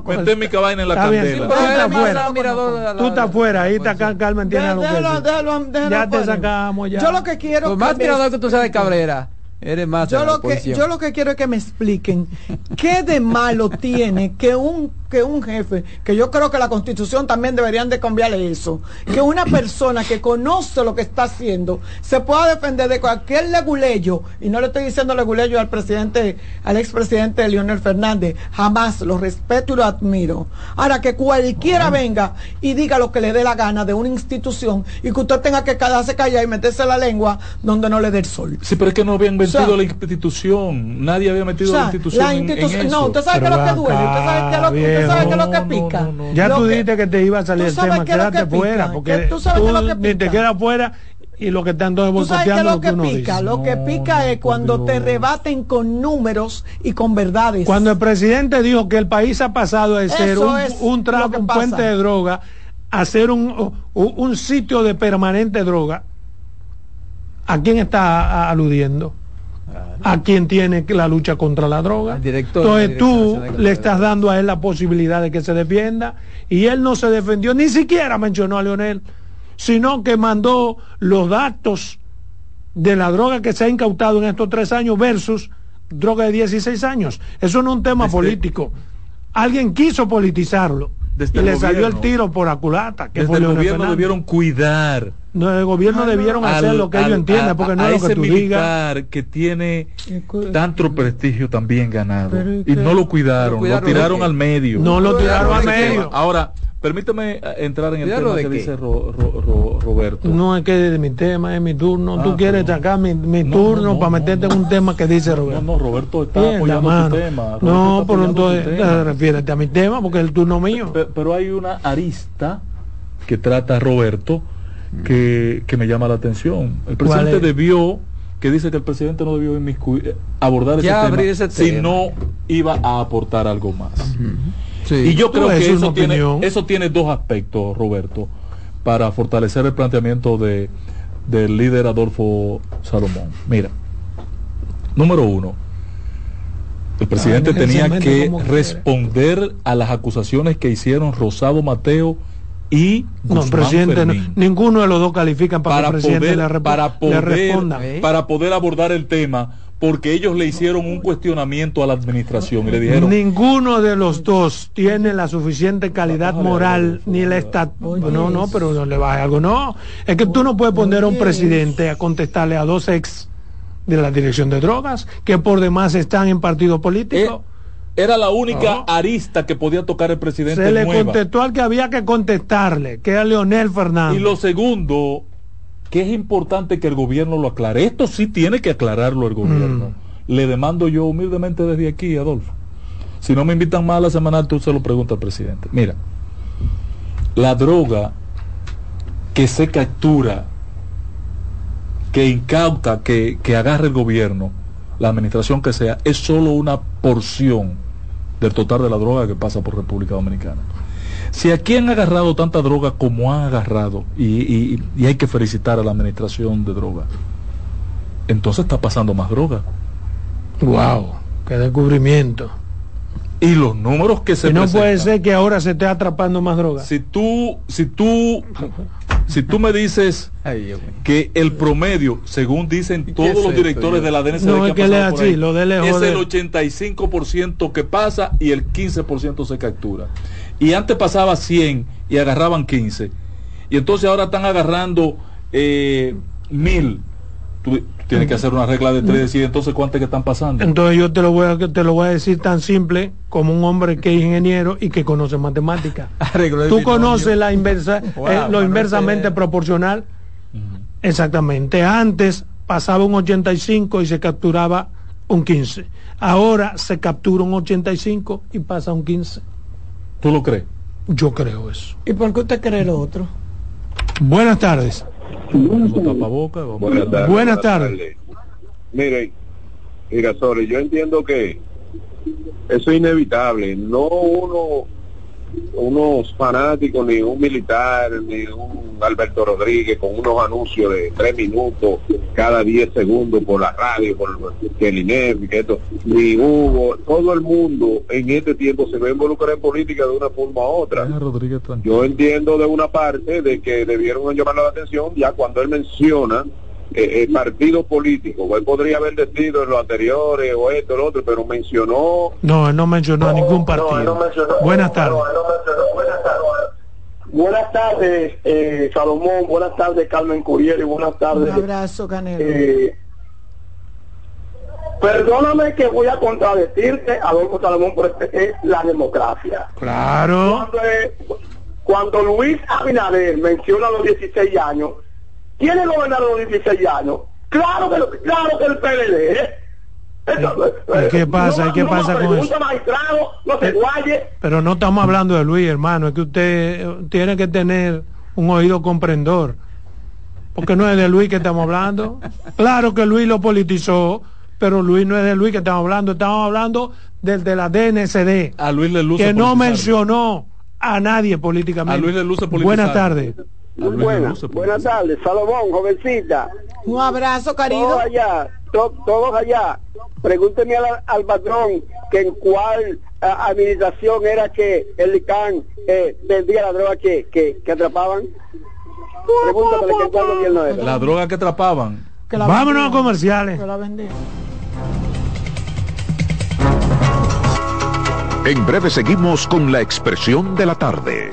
meter mi cabaña en la candela Tú estás fuera, ahí está Carmen tiene algo que Ya te sacamos ya. Yo lo que quiero Lo más tirador que tú sabes Cabrera. Eres más yo lo que yo lo que quiero es que me expliquen qué de malo tiene que un que un jefe, que yo creo que la constitución también deberían de cambiarle eso, que una persona que conoce lo que está haciendo se pueda defender de cualquier leguleyo, y no le estoy diciendo leguleyo al presidente, al expresidente Leonel Fernández, jamás lo respeto y lo admiro. Ahora que cualquiera venga y diga lo que le dé la gana de una institución y que usted tenga que quedarse callado y meterse la lengua donde no le dé el sol. Sí, pero es que no habían metido la institución, nadie había metido la institución. La institución no, usted sabe que es lo que duele, usted sabe que es lo que sabes qué es lo que pica. ya tú dijiste que te iba a salir el tema, quédate fuera, porque tú, ni te quedas fuera y lo que están todos boceteando lo que pica, lo que pica es cuando te rebaten con números y con verdades. Cuando el presidente dijo que el país ha pasado de ser un, un, un puente de droga a ser un, un sitio de permanente droga, ¿a quién está aludiendo? A quien tiene la lucha contra la droga. Entonces tú le estás dando a él la posibilidad de que se defienda y él no se defendió, ni siquiera mencionó a Leonel, sino que mandó los datos de la droga que se ha incautado en estos tres años versus droga de 16 años. Eso no es un tema político. Alguien quiso politizarlo y le salió el tiro por aculata. Que Desde el gobierno debieron cuidar. No, el gobierno debieron hacer lo que ellos entiendan, porque no es lo que tú digas. que tiene tanto prestigio también ganado. Y no lo cuidaron, lo, tiraron al medio. No lo tiraron al medio. Ahora, Permíteme eh, entrar en el tema que dice Roberto. No es que de mi tema, es mi turno. Tú ah, quieres sacar mi, turno para meterte en un tema que dice Roberto. No, no, Roberto está apoyando tu tema. no, pero entonces eh, refiérete a mi tema porque es el turno mío. Pero, hay una arista que trata Roberto que, que me llama la atención. El presidente debió que dice que el presidente no debió eh, abordar ese tema, ese si no iba a aportar algo más. Y yo creo que eso tiene, eso tiene dos aspectos, Roberto, para fortalecer el planteamiento de, del líder Adolfo Salomón. Mira, número uno, el presidente ah, tenía que responder a las acusaciones que hicieron Rosado Mateo y no, presidente, ninguno de los dos califican para, que el presidente poder, para poder, para poder abordar el tema porque ellos le hicieron un cuestionamiento a la administración y le dijeron ninguno de los dos tiene la suficiente calidad moral ni la estatus no no pero no le va a algo no. Es que tú no puedes poner a un presidente a contestarle a dos ex de la dirección de drogas que por demás están en partido político. Eh, era la única arista que podía tocar el presidente. Se le contestó al que había que contestarle, que era Leonel Fernández. Y lo segundo, que es importante que el gobierno lo aclare. Esto sí tiene que aclararlo el gobierno. Mm. Le demando yo humildemente desde aquí, Adolfo. Si no me invitan más a la semanal, tú se lo preguntas al presidente. Mira, la droga que se captura, que incauta, que, que agarra el gobierno, la administración que sea, es solo una porción del total de la droga que pasa por República Dominicana. Si aquí han agarrado tanta droga como han agarrado, y, hay que felicitar a la administración de droga, entonces está pasando más droga. Wow. Qué descubrimiento. Y los números que se y no puede ser que ahora se esté atrapando más drogas. Si tú, si tú, si tú me dices que el promedio, según dicen todos los directores de la DNCD no, es que le así, lo de es el 85% que pasa y el 15% se captura. Y antes pasaba 100 y agarraban 15. Y entonces ahora están agarrando eh, mil Tienes que hacer una regla de tres y decir entonces cuántas que están pasando. Entonces yo te lo voy a te lo voy a decir tan simple como un hombre que es ingeniero y que conoce matemáticas. Tú conoces la inversa, eh, lo inversamente proporcional. Exactamente. Antes pasaba un 85 y se capturaba un 15. Ahora se captura un 85 y pasa un 15. ¿Tú lo crees? Yo creo eso. ¿Y por qué usted cree lo otro? Buenas tardes. Buenas tardes. Buenas tardes. Miren, mira, sorry, yo entiendo que eso es inevitable. No uno unos fanáticos, ni un militar, ni un Alberto Rodríguez con unos anuncios de tres minutos cada diez segundos por la radio, por el INEF, que esto, ni Hugo, todo el mundo en este tiempo se ve involucrado en política de una forma u otra. Yo entiendo de una parte de que debieron llamar la atención ya cuando él menciona eh, partido político. Él podría haber decidido en lo anteriores o esto, lo otro, pero mencionó... No, él no mencionó a ningún partido. buenas tardes. buenas tardes. eh, Salomón. Buenas tardes, Carmen Curiel. Y buenas tardes. Un abrazo, Canelo. Eh, perdóname que voy a contradecirte, Adolfo Salomón, pero este es la democracia. Claro. Cuando, eh, cuando Luis Abinader menciona los 16 años, ¿Quién es gobernador de los 16 años? Claro que, claro que el PLD. ¿eh? ¿Y qué pasa? ¿Qué pasa con eso? no se guaye. Pero no estamos hablando de Luis, hermano. Es que usted tiene que tener un oído comprendor. Porque no es de Luis que estamos hablando. Claro que Luis lo politizó, pero Luis no es de Luis que estamos hablando. Estamos hablando del de la DNCD. A Luis le luce Que no mencionó a nadie políticamente. A Luis le luce Buenas tardes. Muy buenas. Buenas tardes, Salomón, jovencita. Un abrazo, cariño. Todos allá, todos allá. Pregúnteme al, patrón que en cuál administración era que el ICANN eh, vendía la droga que, que, atrapaban. Pregúntame que en cuál gobierno era. La droga que atrapaban. Vámonos a comerciales. En breve seguimos con la expresión de la tarde.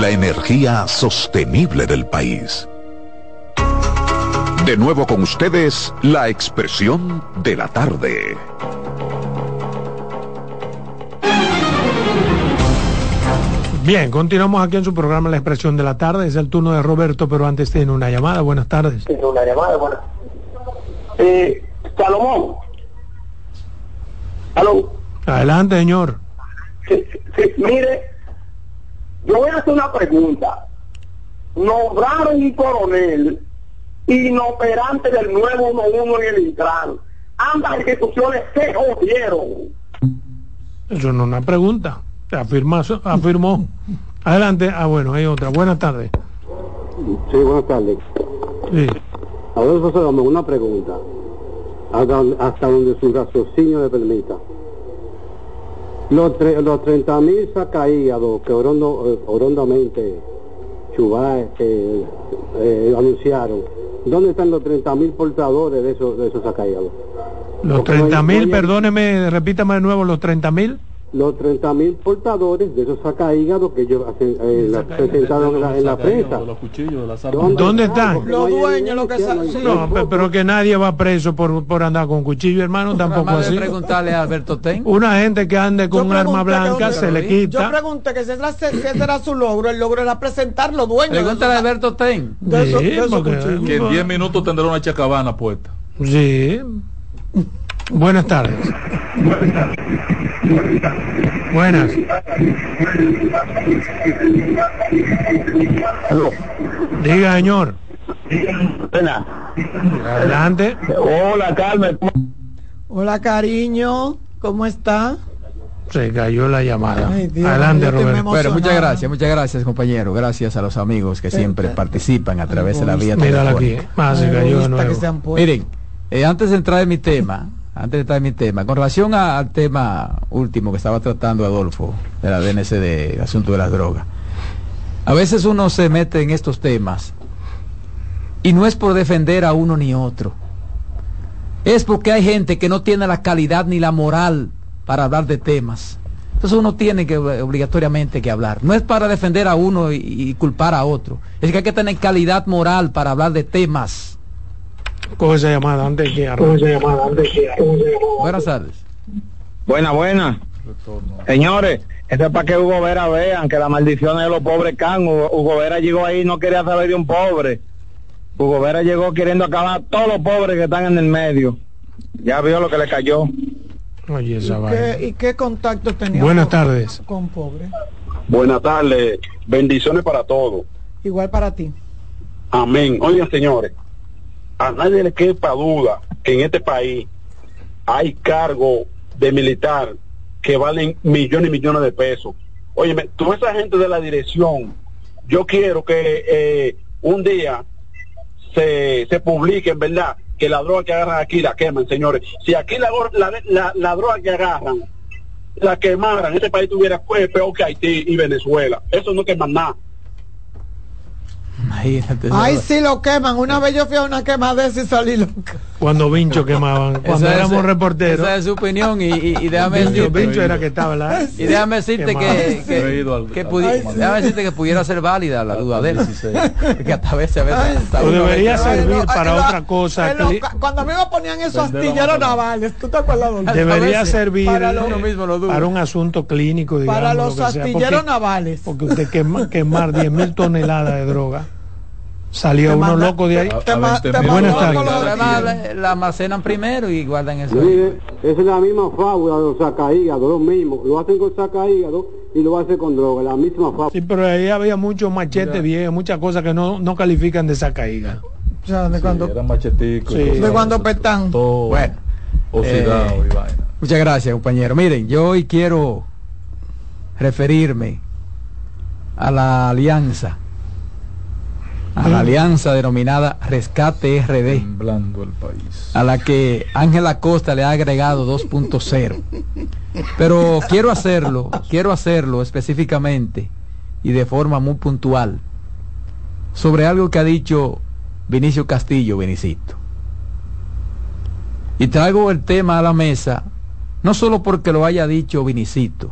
La energía sostenible del país. De nuevo con ustedes, la expresión de la tarde. Bien, continuamos aquí en su programa La Expresión de la Tarde. Es el turno de Roberto, pero antes tiene una llamada. Buenas tardes. Tiene una llamada, buenas. Eh, Salomón. ¿Aló? Adelante, señor. Sí, sí, mire, yo voy a hacer una pregunta. Nombraron un coronel inoperante del nuevo 11 en el Intran. Ambas instituciones se jodieron. Eso no es una pregunta. Afirma, afirmó. Adelante. Ah, bueno, hay otra. Buenas tardes. Sí, buenas tardes. Sí. Adolfo Salomón, una pregunta. Hasta, hasta donde su raciocinio le permita. Los, tre los 30 mil sacaígados que orondo, orondamente Chubá eh, eh, anunciaron, ¿dónde están los 30 mil portadores de esos, de esos sacaígados? Los 30 mil, perdóneme, repítame de nuevo, los 30 mil los 30 mil portadores de esos sacahígados que ellos hacen, eh, la, presentaron en la, en la prensa. ¿Dónde, ¿Dónde están? Los dueños, lo que No, pero que nadie va preso por, por andar con cuchillo, hermano, tampoco así. preguntarle a Alberto Ten. Una gente que ande con un arma blanca se le quita. Yo pregunté que si ese era su logro, el logro era presentar los dueños. Pregúntale a Alberto Ten. De eso, de eso que en 10 minutos tendrá una chacabana puesta. Sí. Buenas tardes. Buenas. Diga, señor. Adelante. Hola, Carmen. Hola, cariño. ¿Cómo está? Se cayó la llamada. Adelante, Roberto. Bueno, muchas gracias, muchas gracias, compañero. Gracias a los amigos que siempre participan a través de la vía Mírala aquí. Más se cayó de nuevo. Miren, eh, antes de entrar en mi tema, antes de estar en mi tema, con relación al tema último que estaba tratando Adolfo, de la DNC del asunto de las drogas, a veces uno se mete en estos temas y no es por defender a uno ni otro, es porque hay gente que no tiene la calidad ni la moral para hablar de temas. Entonces uno tiene que obligatoriamente que hablar. No es para defender a uno y culpar a otro. Es que hay que tener calidad moral para hablar de temas Coge esa llamada antes que llamada antes que Buenas tardes. Buena, buena. Señores, eso es para que Hugo Vera vean que la maldición de los pobres can. Hugo Vera llegó ahí y no quería saber de un pobre. Hugo Vera llegó queriendo acabar todos los pobres que están en el medio. Ya vio lo que le cayó. Oye, esa ¿Y, qué, ¿Y qué contacto tenía Buenas tardes. con pobres? Buenas tardes. Bendiciones para todos. Igual para ti. Amén. Oigan, señores a nadie le quepa duda que en este país hay cargos de militar que valen millones y millones de pesos. Óyeme, toda esa gente de la dirección, yo quiero que eh, un día se, se publique, en verdad, que la droga que agarran aquí la queman, señores. Si aquí la, la, la, droga que agarran la quemaran, este país tuviera pues, peor que Haití y Venezuela. Eso no queman nada. Imagínate. Ay, sí lo queman. Una vez yo fui a una quemada y salí loca. Cuando Vincho quemaban, cuando éramos reporteros. Esa es su opinión y, y, déjame decirte. Vincho era que estaba la, Y déjame decirte que, que, que déjame decirte que pudiera ser válida la duda de él. que hasta a veces a veces debería servir para otra cosa. cuando a mí me ponían esos astilleros navales, ¿tú te acuerdas? Debería servir para, para un asunto clínico, digamos. Para los astilleros navales. Porque usted quema, quemar 10 mil toneladas de droga Salió uno loco de ahí. Buenas tardes. La almacenan primero y guardan eso. esa es la misma fábula de los sacaígados, lo mismo. Lo hacen con sacaígados y lo hacen con droga, la misma fábula. Sí, pero ahí había muchos machetes viejos, muchas cosas que no, no califican de sacaíga. O sea, de cuando, de cuando petan. bueno. Oxidado eh, y vaina. Muchas gracias, compañero. Miren, yo hoy quiero referirme a la alianza, a la alianza denominada Rescate RD, el país. a la que Ángela Costa le ha agregado 2.0. Pero quiero hacerlo, quiero hacerlo específicamente y de forma muy puntual sobre algo que ha dicho Vinicio Castillo, Vinicito. Y traigo el tema a la mesa, no solo porque lo haya dicho Vinicito,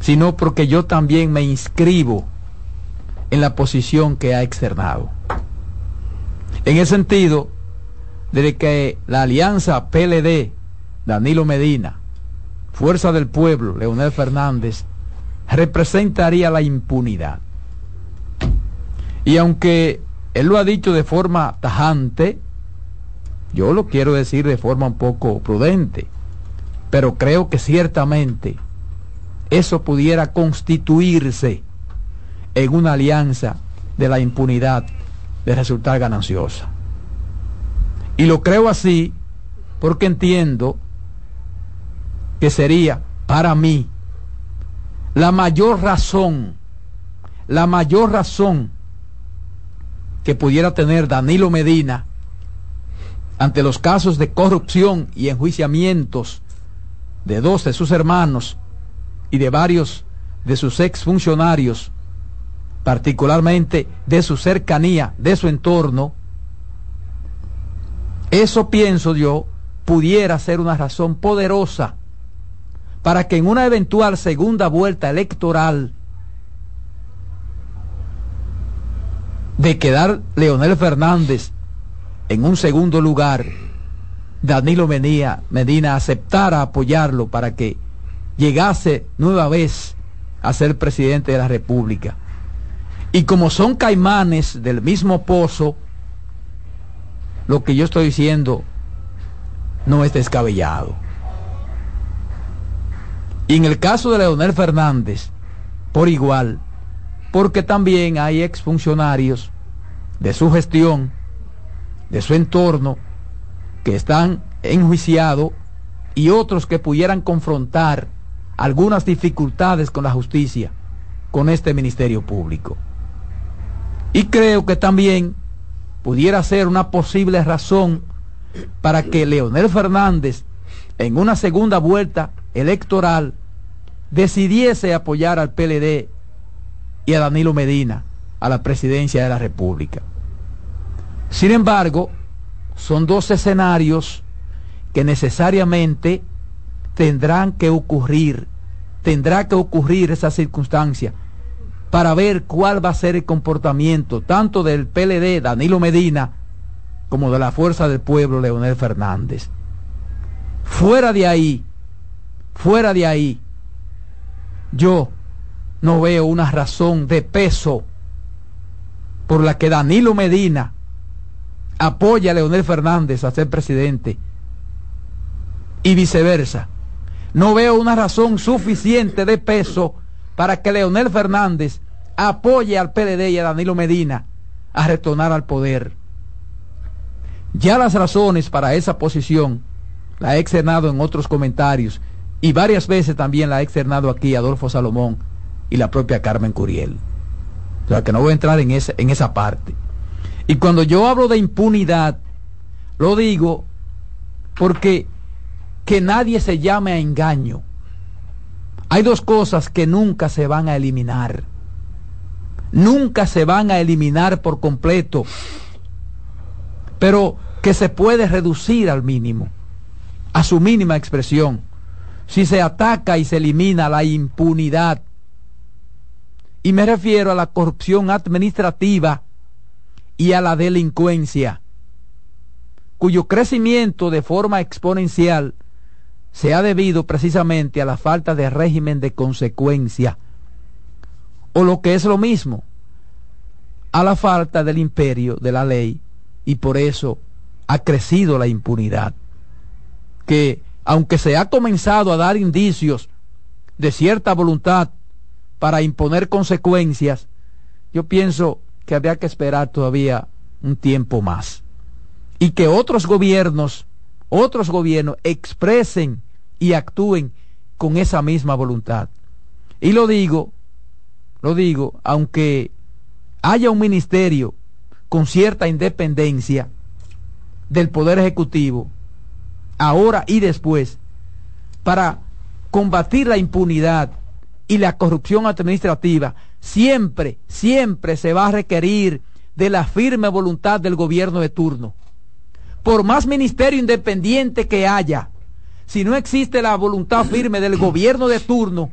sino porque yo también me inscribo en la posición que ha externado. En el sentido de que la alianza PLD, Danilo Medina, Fuerza del Pueblo, Leonel Fernández, representaría la impunidad. Y aunque él lo ha dicho de forma tajante, yo lo quiero decir de forma un poco prudente, pero creo que ciertamente eso pudiera constituirse en una alianza de la impunidad de resultar gananciosa. Y lo creo así porque entiendo que sería para mí la mayor razón, la mayor razón que pudiera tener Danilo Medina ante los casos de corrupción y enjuiciamientos de dos de sus hermanos y de varios de sus exfuncionarios, particularmente de su cercanía, de su entorno, eso pienso yo pudiera ser una razón poderosa para que en una eventual segunda vuelta electoral de quedar Leonel Fernández en un segundo lugar, Danilo Medina, Medina aceptara apoyarlo para que llegase nueva vez a ser presidente de la República. Y como son caimanes del mismo pozo, lo que yo estoy diciendo no es descabellado. Y en el caso de Leonel Fernández, por igual, porque también hay exfuncionarios de su gestión, de su entorno, que están enjuiciados y otros que pudieran confrontar algunas dificultades con la justicia, con este Ministerio Público. Y creo que también pudiera ser una posible razón para que Leonel Fernández, en una segunda vuelta electoral, decidiese apoyar al PLD y a Danilo Medina a la presidencia de la República. Sin embargo, son dos escenarios que necesariamente tendrán que ocurrir, tendrá que ocurrir esa circunstancia para ver cuál va a ser el comportamiento tanto del PLD Danilo Medina como de la Fuerza del Pueblo Leonel Fernández. Fuera de ahí, fuera de ahí, yo no veo una razón de peso por la que Danilo Medina apoya a Leonel Fernández a ser presidente y viceversa. No veo una razón suficiente de peso para que Leonel Fernández apoye al PLD y a Danilo Medina a retornar al poder. Ya las razones para esa posición la he externado en otros comentarios y varias veces también la ha externado aquí Adolfo Salomón y la propia Carmen Curiel. O sea que no voy a entrar en, ese, en esa parte. Y cuando yo hablo de impunidad, lo digo porque que nadie se llame a engaño. Hay dos cosas que nunca se van a eliminar. Nunca se van a eliminar por completo, pero que se puede reducir al mínimo, a su mínima expresión si se ataca y se elimina la impunidad. Y me refiero a la corrupción administrativa y a la delincuencia, cuyo crecimiento de forma exponencial se ha debido precisamente a la falta de régimen de consecuencia, o lo que es lo mismo, a la falta del imperio de la ley, y por eso ha crecido la impunidad, que aunque se ha comenzado a dar indicios de cierta voluntad para imponer consecuencias, yo pienso que habría que esperar todavía un tiempo más. Y que otros gobiernos, otros gobiernos expresen y actúen con esa misma voluntad. Y lo digo, lo digo, aunque haya un ministerio con cierta independencia del Poder Ejecutivo, ahora y después, para combatir la impunidad y la corrupción administrativa, siempre, siempre se va a requerir de la firme voluntad del gobierno de turno. Por más ministerio independiente que haya, si no existe la voluntad firme del gobierno de turno,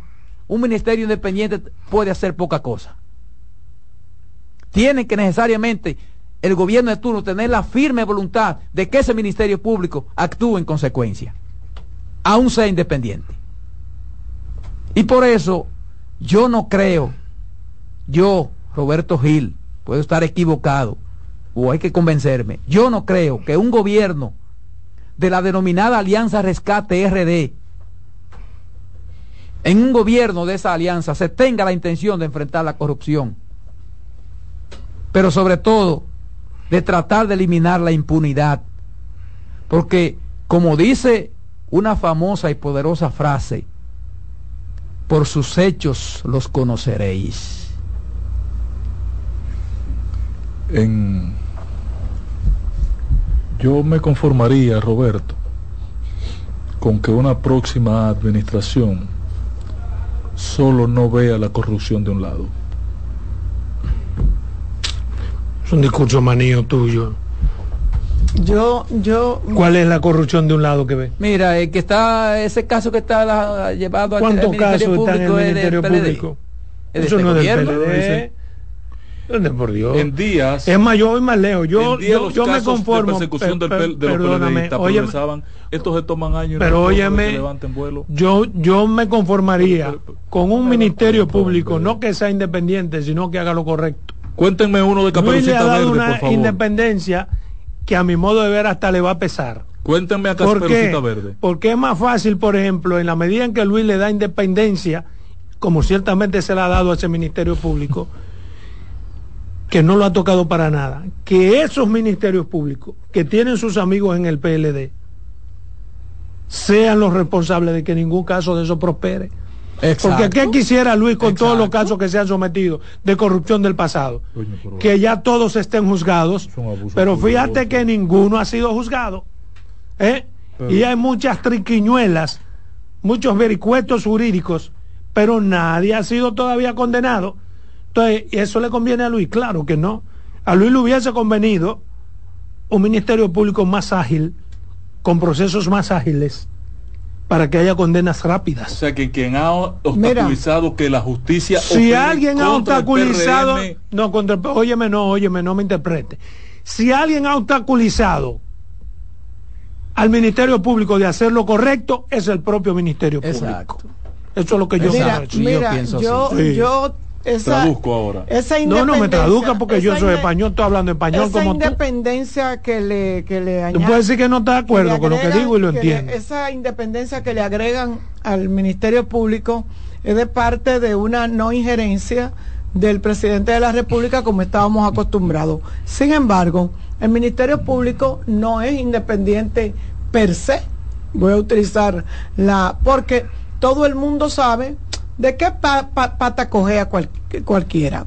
un ministerio independiente puede hacer poca cosa. Tiene que necesariamente el gobierno de turno tener la firme voluntad de que ese ministerio público actúe en consecuencia, aún sea independiente. Y por eso yo no creo, yo, Roberto Gil, puedo estar equivocado, hay que convencerme, yo no creo que un gobierno de la denominada Alianza Rescate RD, en un gobierno de esa alianza se tenga la intención de enfrentar la corrupción, pero sobre todo de tratar de eliminar la impunidad. Porque, como dice una famosa y poderosa frase, por sus hechos los conoceréis. En... Yo me conformaría, Roberto, con que una próxima administración solo no vea la corrupción de un lado. Es un discurso manío tuyo. Yo, yo. ¿Cuál es la corrupción de un lado que ve? Mira, el que está, ese caso que está llevado al ¿Cuántos casos están en el Ministerio Público? Eso este no es del PLD. ¿Dónde por Dios? En días. Es más, yo voy más lejos. Yo, yo, yo me conformo. De persecución del, de perdóname, los oye, estos se toman años pero no óyeme, vuelo. Yo, yo me conformaría con un ministerio público, no que sea independiente, sino que haga lo correcto. Cuéntenme uno de Caperucita Verde, una por favor. independencia que a mi modo de ver hasta le va a pesar. Cuéntenme a Caperucita Verde. Porque es más fácil, por ejemplo, en la medida en que Luis le da independencia, como ciertamente se le ha dado a ese ministerio público, que no lo ha tocado para nada, que esos ministerios públicos que tienen sus amigos en el PLD sean los responsables de que ningún caso de eso prospere. Exacto. Porque ¿qué quisiera Luis con Exacto. todos los casos que se han sometido de corrupción del pasado? Que ya todos estén juzgados, pero fíjate que ninguno ha sido juzgado. ¿eh? Y hay muchas triquiñuelas, muchos vericuetos jurídicos, pero nadie ha sido todavía condenado. Entonces, ¿eso le conviene a Luis? Claro que no. A Luis le hubiese convenido un ministerio público más ágil, con procesos más ágiles, para que haya condenas rápidas. O sea, que quien ha obstaculizado Mira, que la justicia... Si alguien ha obstaculizado... No, contra, óyeme, no, óyeme, no me interprete. Si alguien ha obstaculizado al Ministerio Público de hacer lo correcto, es el propio Ministerio Exacto. Público. Eso es lo que yo mira, mira, yo, yo, sí. yo esa, traduzco ahora. Esa no, no me traduzca porque yo soy español, estoy hablando español esa como independencia tú. que le que le añade, Tú puedes decir que no estás de acuerdo agregan, con lo que digo y lo entiendo. Esa independencia que le agregan al Ministerio Público es de parte de una no injerencia del presidente de la República como estábamos acostumbrados. Sin embargo, el Ministerio Público no es independiente per se. Voy a utilizar la porque todo el mundo sabe de qué pa, pa, pata cogea cual, cualquiera.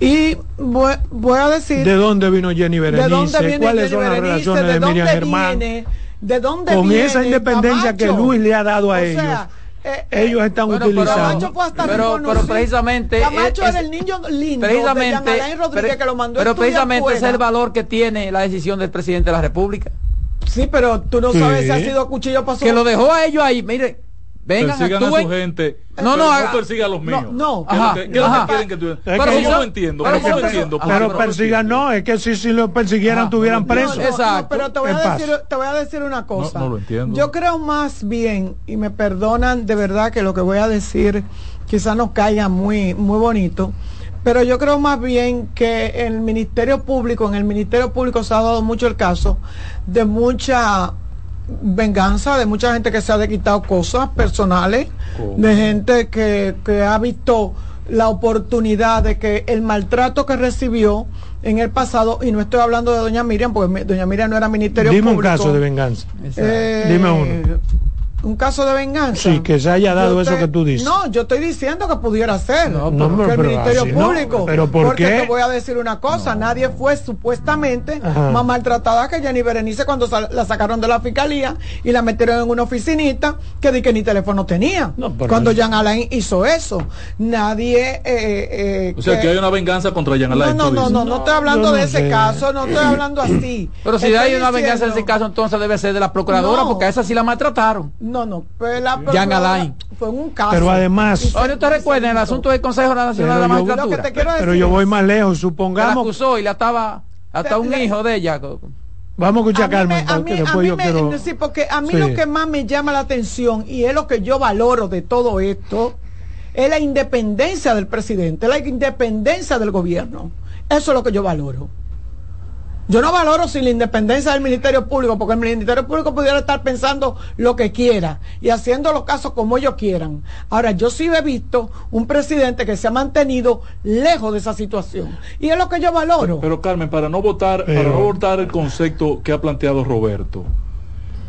Y voy, voy, a decir... ¿De dónde vino Jenny Berenice? ¿De dónde viene ¿Cuáles Jenny son las Berenice? relaciones ¿De, de, Miriam dónde Germán? Viene, ¿De dónde Con viene esa independencia Camacho? que Luis le ha dado a o ellos. Sea, eh, ellos están bueno, utilizando. Pero, pero, pero, precisamente. Camacho es, era el niño lindo precisamente, de Alain Rodríguez pero, que lo mandó Pero precisamente ese es el valor que tiene la decisión del presidente de la República. Sí, pero tú no Sí. sabes si ha sido cuchillo pasó. Que lo dejó a ellos ahí. Mire, vengan, persigan a actúen. su gente. No, no, pero haga- persiga a los míos. no. ¿Qué es lo Ajá, que- qué es lo ajá. que quieren que tú Pero Pero eso- yo no entiendo. pero Pero no entiendo. pero pero persigan no, es que si, si lo persiguieran, no, presos. No, Exacto. pero te voy, a decir, te voy a decir una cosa. no lo entiendo. Yo creo más bien, y me perdonan de verdad que lo que voy a decir quizás no caiga muy, muy bonito, pero yo creo más bien que el Ministerio Público, en el Ministerio Público se ha dado mucho el caso de mucha venganza de mucha gente que se ha de quitado cosas personales, ¿Cómo? de gente que, que ha visto la oportunidad de que el maltrato que recibió en el pasado, y no estoy hablando de doña Miriam, porque doña Miriam no era ministerio Dime un caso de venganza. Eh, Dime uno. Un caso de venganza. Sí, que se haya dado eso que tú dices. No, yo estoy diciendo que pudiera ser. No, porque el Ministerio Público. pero ¿por porque qué? te voy a decir una cosa, nadie fue supuestamente más maltratada que Jenny Berenice cuando la sacaron de la fiscalía y la metieron en una oficinita que di que ni teléfono tenía. cuando Jean Alain hizo eso. Nadie... Eh, eh, o sea, que, hay una venganza contra Jean Alain. No, no, no, no, estoy hablando de ese caso, no estoy hablando así. Pero si hay una venganza en ese caso, entonces debe ser de la procuradora, porque a esa sí la maltrataron. No, no, pero la Jan Alain. Fue un caso. Pero además. Oye, ¿te recuerdan el asunto del Consejo Nacional de la Magistratura? pero yo voy más lejos, supongamos. La acusó y la estaba hasta un hijo de ella. Vamos a escuchar a Carmen. a mí, a mí me, sí, porque a mí lo que más me llama la atención y es lo que yo valoro de todo esto es la independencia del presidente, la independencia del gobierno. Eso es lo que yo valoro. Yo no valoro sin la independencia del Ministerio Público, porque el Ministerio Público pudiera estar pensando lo que quiera y haciendo los casos como ellos quieran. Ahora, yo sí he visto un presidente que se ha mantenido lejos de esa situación. Y es lo que yo valoro. Pero, Carmen, para no votar, para no votar el concepto que ha planteado Roberto,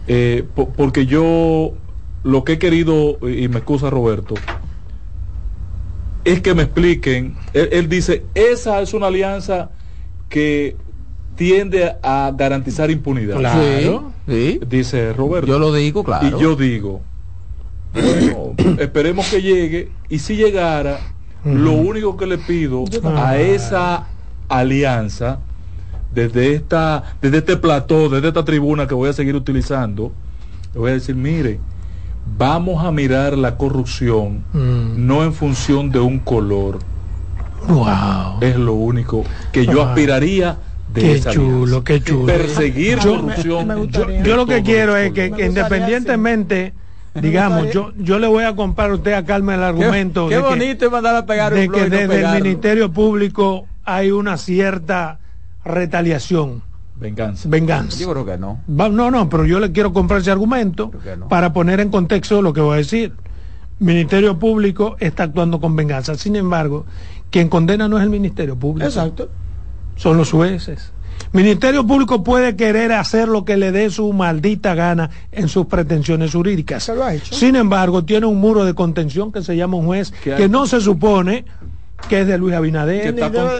eh, porque yo lo que he querido, y me excusa Roberto, es que me expliquen, él dice, esa es una alianza que tiende a garantizar impunidad. Claro, dice Roberto. Yo lo digo, claro. Y yo digo, bueno, esperemos que llegue y si llegara, lo único que le pido a esa alianza desde esta desde este plató, desde esta tribuna que voy a seguir utilizando, le voy a decir, mire, vamos a mirar la corrupción no en función de un color. Wow. Es lo único que yo aspiraría qué chulo, qué chulo. Perseguir yo, corrupción. Yo, lo que quiero es que, independientemente, digamos, yo, yo le voy a comprar a usted a Carmen el argumento qué, de bonito mandar a pegar de que desde el Ministerio Público hay una cierta retaliación. Venganza. Venganza. Yo creo que no. no, no, pero yo le quiero comprar ese argumento para poner en contexto lo que voy a decir. Ministerio Público está actuando con venganza. Sin embargo, quien condena no es el Ministerio Público. Exacto son los jueces. Ministerio Público puede querer hacer lo que le dé su maldita gana en sus pretensiones jurídicas. Sin embargo, tiene un muro de contención que se llama un juez que no se supone que es de Luis Abinader.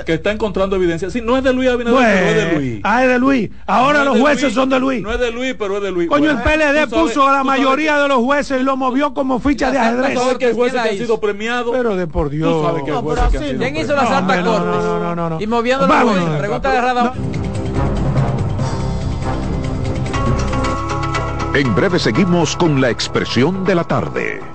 Que está, encontrando evidencia. Sí, no es de Luis Abinader, pero es de Luis. Ah, es de Luis. Ahora los jueces son de Luis. No es de Luis, pero es de Luis. Coño, el PLD puso a la mayoría de los jueces y lo movió como ficha de ajedrez. ¿Tú sabes que el juez que ha sido premiado? Pero de por Dios. Tú sabes que el juez que ha sido ¿Quién hizo las altas cortes? No, no, no, no. Y moviendo los jueces. Pregúntale a Radón. En breve seguimos con la expresión de la tarde.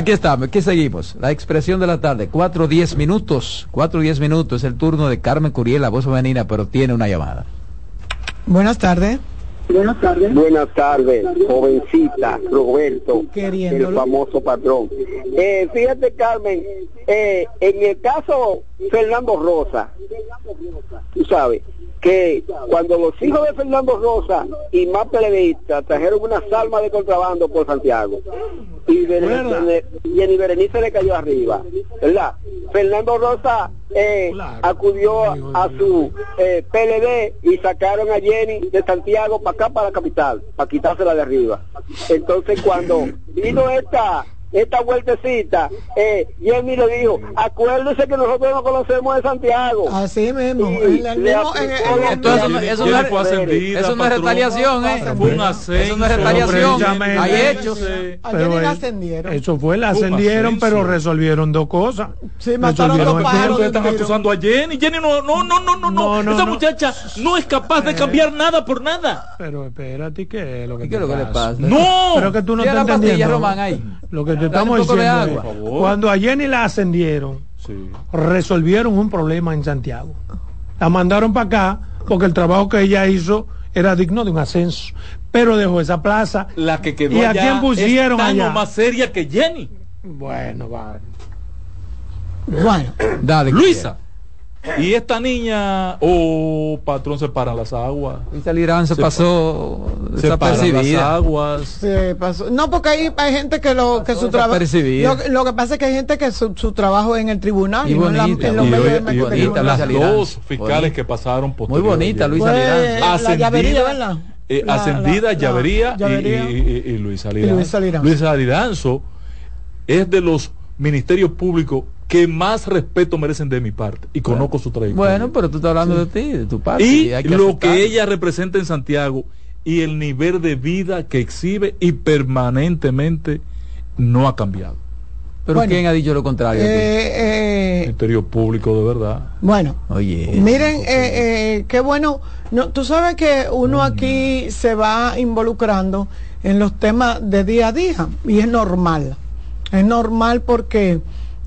Aquí estamos, aquí seguimos. La expresión de la tarde, 4 10 minutos. 4 10 minutos es el turno de Carmen Curiel, la voz femenina, pero tiene una llamada. Buenas tardes. Buenas tardes. Buenas tardes, jovencita, Roberto, el famoso patrón. Eh, fíjate, Carmen, eh, en el caso Fernando Rosa, tú sabes, que cuando los hijos de Fernando Rosa y más periodistas trajeron una salma de contrabando por Santiago y, Jenny Berenice le cayó arriba, ¿verdad? Fernando Rosa eh, acudió a su eh, PLD y sacaron a Jenny de Santiago para acá, para la capital, para quitársela de arriba. Entonces cuando vino esta esta vueltecita, eh, Jenny le dijo, acuérdese que nosotros no conocemos de Santiago. Así mismo. eso, no es retaliación, ¿eh? Eso no es retaliación. Hay hechos. Pero Eso fue, la ascendieron, pero resolvieron dos cosas. Sí, mataron dos pájaros. están acusando a Jenny. Jenny no, no, no, no, no, no. Esa muchacha no es capaz de cambiar nada por nada. Pero espérate, ¿qué es lo que, ¿Qué es lo que le pasa? No. Pero que tú no estás entendiendo. Lo que estamos diciendo cuando a Jenny la ascendieron, resolvieron un problema en Santiago. La mandaron para acá porque el trabajo que ella hizo era digno de un ascenso. Pero dejó esa plaza. La que quedó ¿Y a quién pusieron allá? más seria que Jenny. Bueno, vale. Bueno, dale. Luisa. Y esta niña, oh, patrón, se paran las aguas. Y Irán se, pasó se las aguas. Se pasó. No, porque hay, hay gente que lo que su trabajo. Lo, que pasa es que hay gente que su, su trabajo en el tribunal y, no en, la, en los medios bonita, Las dos fiscales que pasaron por Muy bonita, Luisa Lirán. Ascendida, la llavería, ¿verdad? Eh, ascendida, llavería, y, y, y, Luisa Lirán. Luisa Liranzo es de los ministerios públicos que más respeto merecen de mi parte y conozco su trayectoria. Bueno, pero tú estás hablando de ti, de tu parte. Y, lo que ella representa en Santiago y el nivel de vida que exhibe y permanentemente no ha cambiado. Pero ¿quién ha dicho lo contrario? Eh, eh, Ministerio público de verdad. Bueno, oye, miren, eh, eh, qué bueno. No, tú sabes que uno aquí se va involucrando en los temas de día a día y es normal. Es normal porque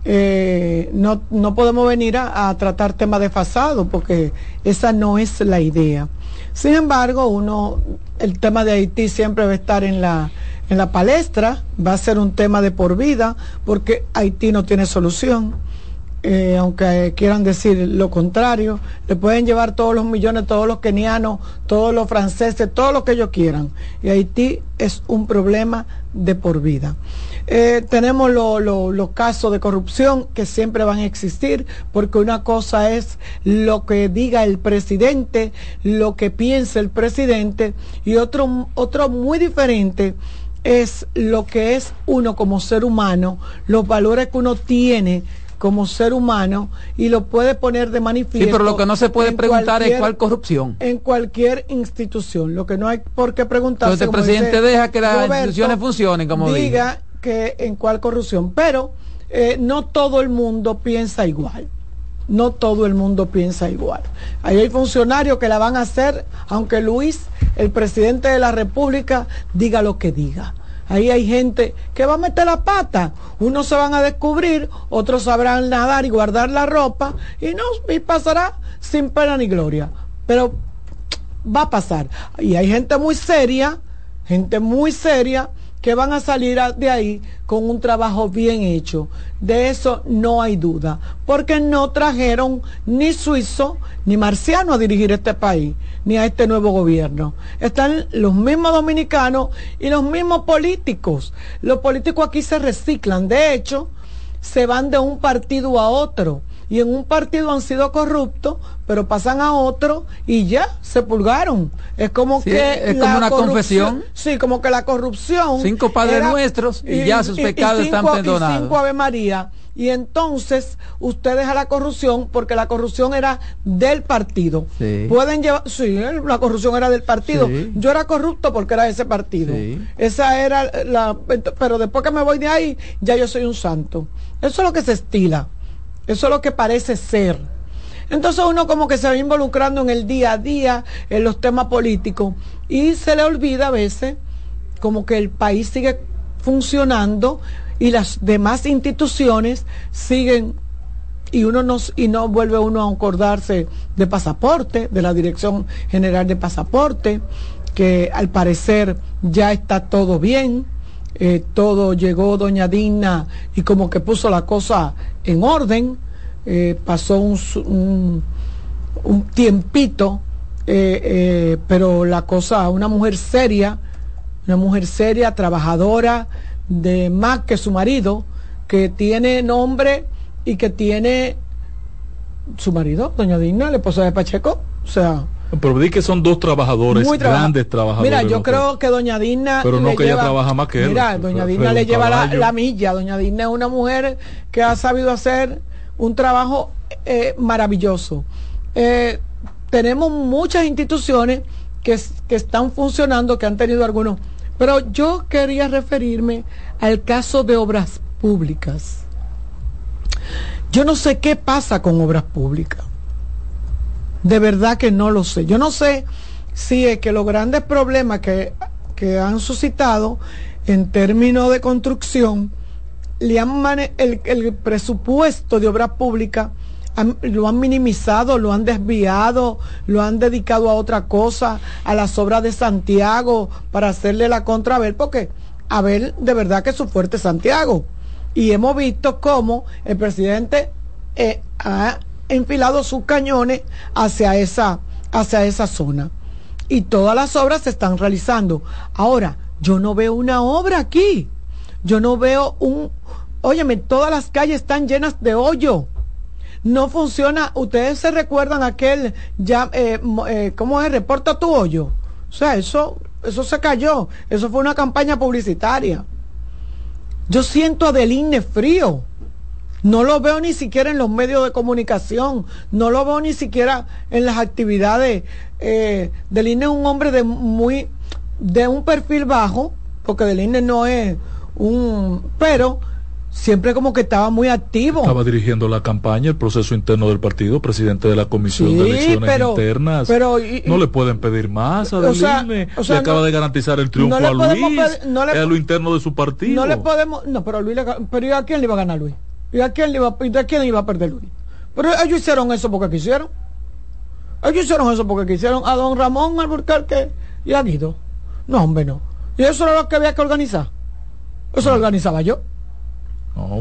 eh, no, no, podemos venir a, tratar temas desfasados porque esa no es la idea. Sin embargo, uno, el tema de Haití siempre va a estar en la, en la palestra, va a ser un tema de por vida porque Haití no tiene solución. Eh, aunque quieran decir lo contrario, le pueden llevar todos los millones, todos los kenianos, todos los franceses, todo lo que ellos quieran. Y Haití es un problema de por vida. Eh, tenemos los casos de corrupción que siempre van a existir, porque una cosa es lo que diga el presidente, lo que piense el presidente, y otro, otro muy diferente es lo que es uno como ser humano, los valores que uno tiene como ser humano y lo puede poner de manifiesto. Sí, pero lo que no se puede preguntar es cuál corrupción. En cualquier institución. Lo que no hay por qué preguntar. Entonces el presidente deja que las instituciones funcionen como diga. Que en cuál corrupción. Pero eh, no todo el mundo piensa igual. No todo el mundo piensa igual. Ahí hay funcionarios que la van a hacer, aunque Luis, el presidente de la República, diga lo que diga Ahí hay gente que va a meter la pata. Unos se van a descubrir, otros sabrán nadar y guardar la ropa y no y pasará sin pena ni gloria. Pero va a pasar. Y hay gente muy seria, gente muy seria que van a salir de ahí con un trabajo bien hecho. De eso no hay duda, porque no trajeron ni suizo ni marciano a dirigir este país, ni a este nuevo gobierno. Están los mismos dominicanos y los mismos políticos. Los políticos aquí se reciclan, de hecho, se van de un partido a otro y en un partido han sido corruptos, pero pasan a otro y ya se pulgaron. Es como que es como una confesión. Sí, como que la corrupción. Cinco padres nuestros y, ya sus pecados están perdonados. cinco Ave María. Y entonces ustedes a la corrupción, porque la corrupción era del partido. Pueden llevar, sí, la corrupción era del partido. Yo era corrupto porque era de ese partido. Esa era la, pero después que me voy de ahí, ya yo soy un santo. Eso es lo que se estila. Eso es lo que parece ser. Entonces uno como que se va involucrando en el día a día, en los temas políticos, y se le olvida a veces como que el país sigue funcionando y las demás instituciones siguen y uno no, y no vuelve uno a acordarse de pasaporte, de la Dirección General de Pasaporte, que al parecer ya está todo bien, eh, todo llegó doña Dina y como que puso la cosa en orden, eh, pasó un, un, tiempito, eh, pero la cosa, una mujer seria, una mujer seria, trabajadora, de más que su marido, que tiene nombre y que tiene su marido, doña Dina, la esposa de Pacheco, o sea, pero di que son dos trabajadores, grandes trabajadores. Mira, yo creo que doña Dina. Pero no que ella trabaja más que él. Mira, doña Dina le lleva la, milla. Doña Dina es una mujer que ha sabido hacer un trabajo eh, maravilloso. Eh, tenemos muchas instituciones que, que están funcionando, que han tenido algunos. Pero yo quería referirme al caso de obras públicas. Yo no sé qué pasa con obras públicas. De verdad que no lo sé. Yo no sé si es que los grandes problemas que, han suscitado en términos de construcción, le han el, el, presupuesto de obra pública lo han minimizado, lo han desviado, lo han dedicado a otra cosa, a las obras de Santiago, para hacerle la contra a ver, porque a ver, de verdad que su fuerte Santiago. Y hemos visto cómo el presidente eh, ha enfilado sus cañones hacia esa, hacia esa zona. Y todas las obras se están realizando. Ahora, yo no veo una obra aquí. Yo no veo un... Óyeme, todas las calles están llenas de hoyo. No funciona. Ustedes se recuerdan aquel, ya, eh, eh, ¿cómo es? Reporta tu hoyo. O sea, eso, eso se cayó. Eso fue una campaña publicitaria. Yo siento a Deline frío. No lo veo ni siquiera en los medios de comunicación, no lo veo ni siquiera en las actividades. Eh, Deline es un hombre de muy de un perfil bajo, porque Deline no es un, pero siempre como que estaba muy activo. Estaba dirigiendo la campaña, el proceso interno del partido, presidente de la comisión de elecciones internas. Pero, no le pueden pedir más a Deline. le acaba de garantizar el triunfo a Luis, a lo interno de su partido. No le podemos, no, pero Luis, pero ¿a quién le iba a ganar Luis? ¿Y a quién le iba, a quién iba a perder? Pero ellos hicieron eso porque quisieron. Ellos hicieron eso porque quisieron a don Ramón Alburquerque y a Guido. No, hombre, no. Y eso era lo que había que organizar. Eso lo organizaba yo.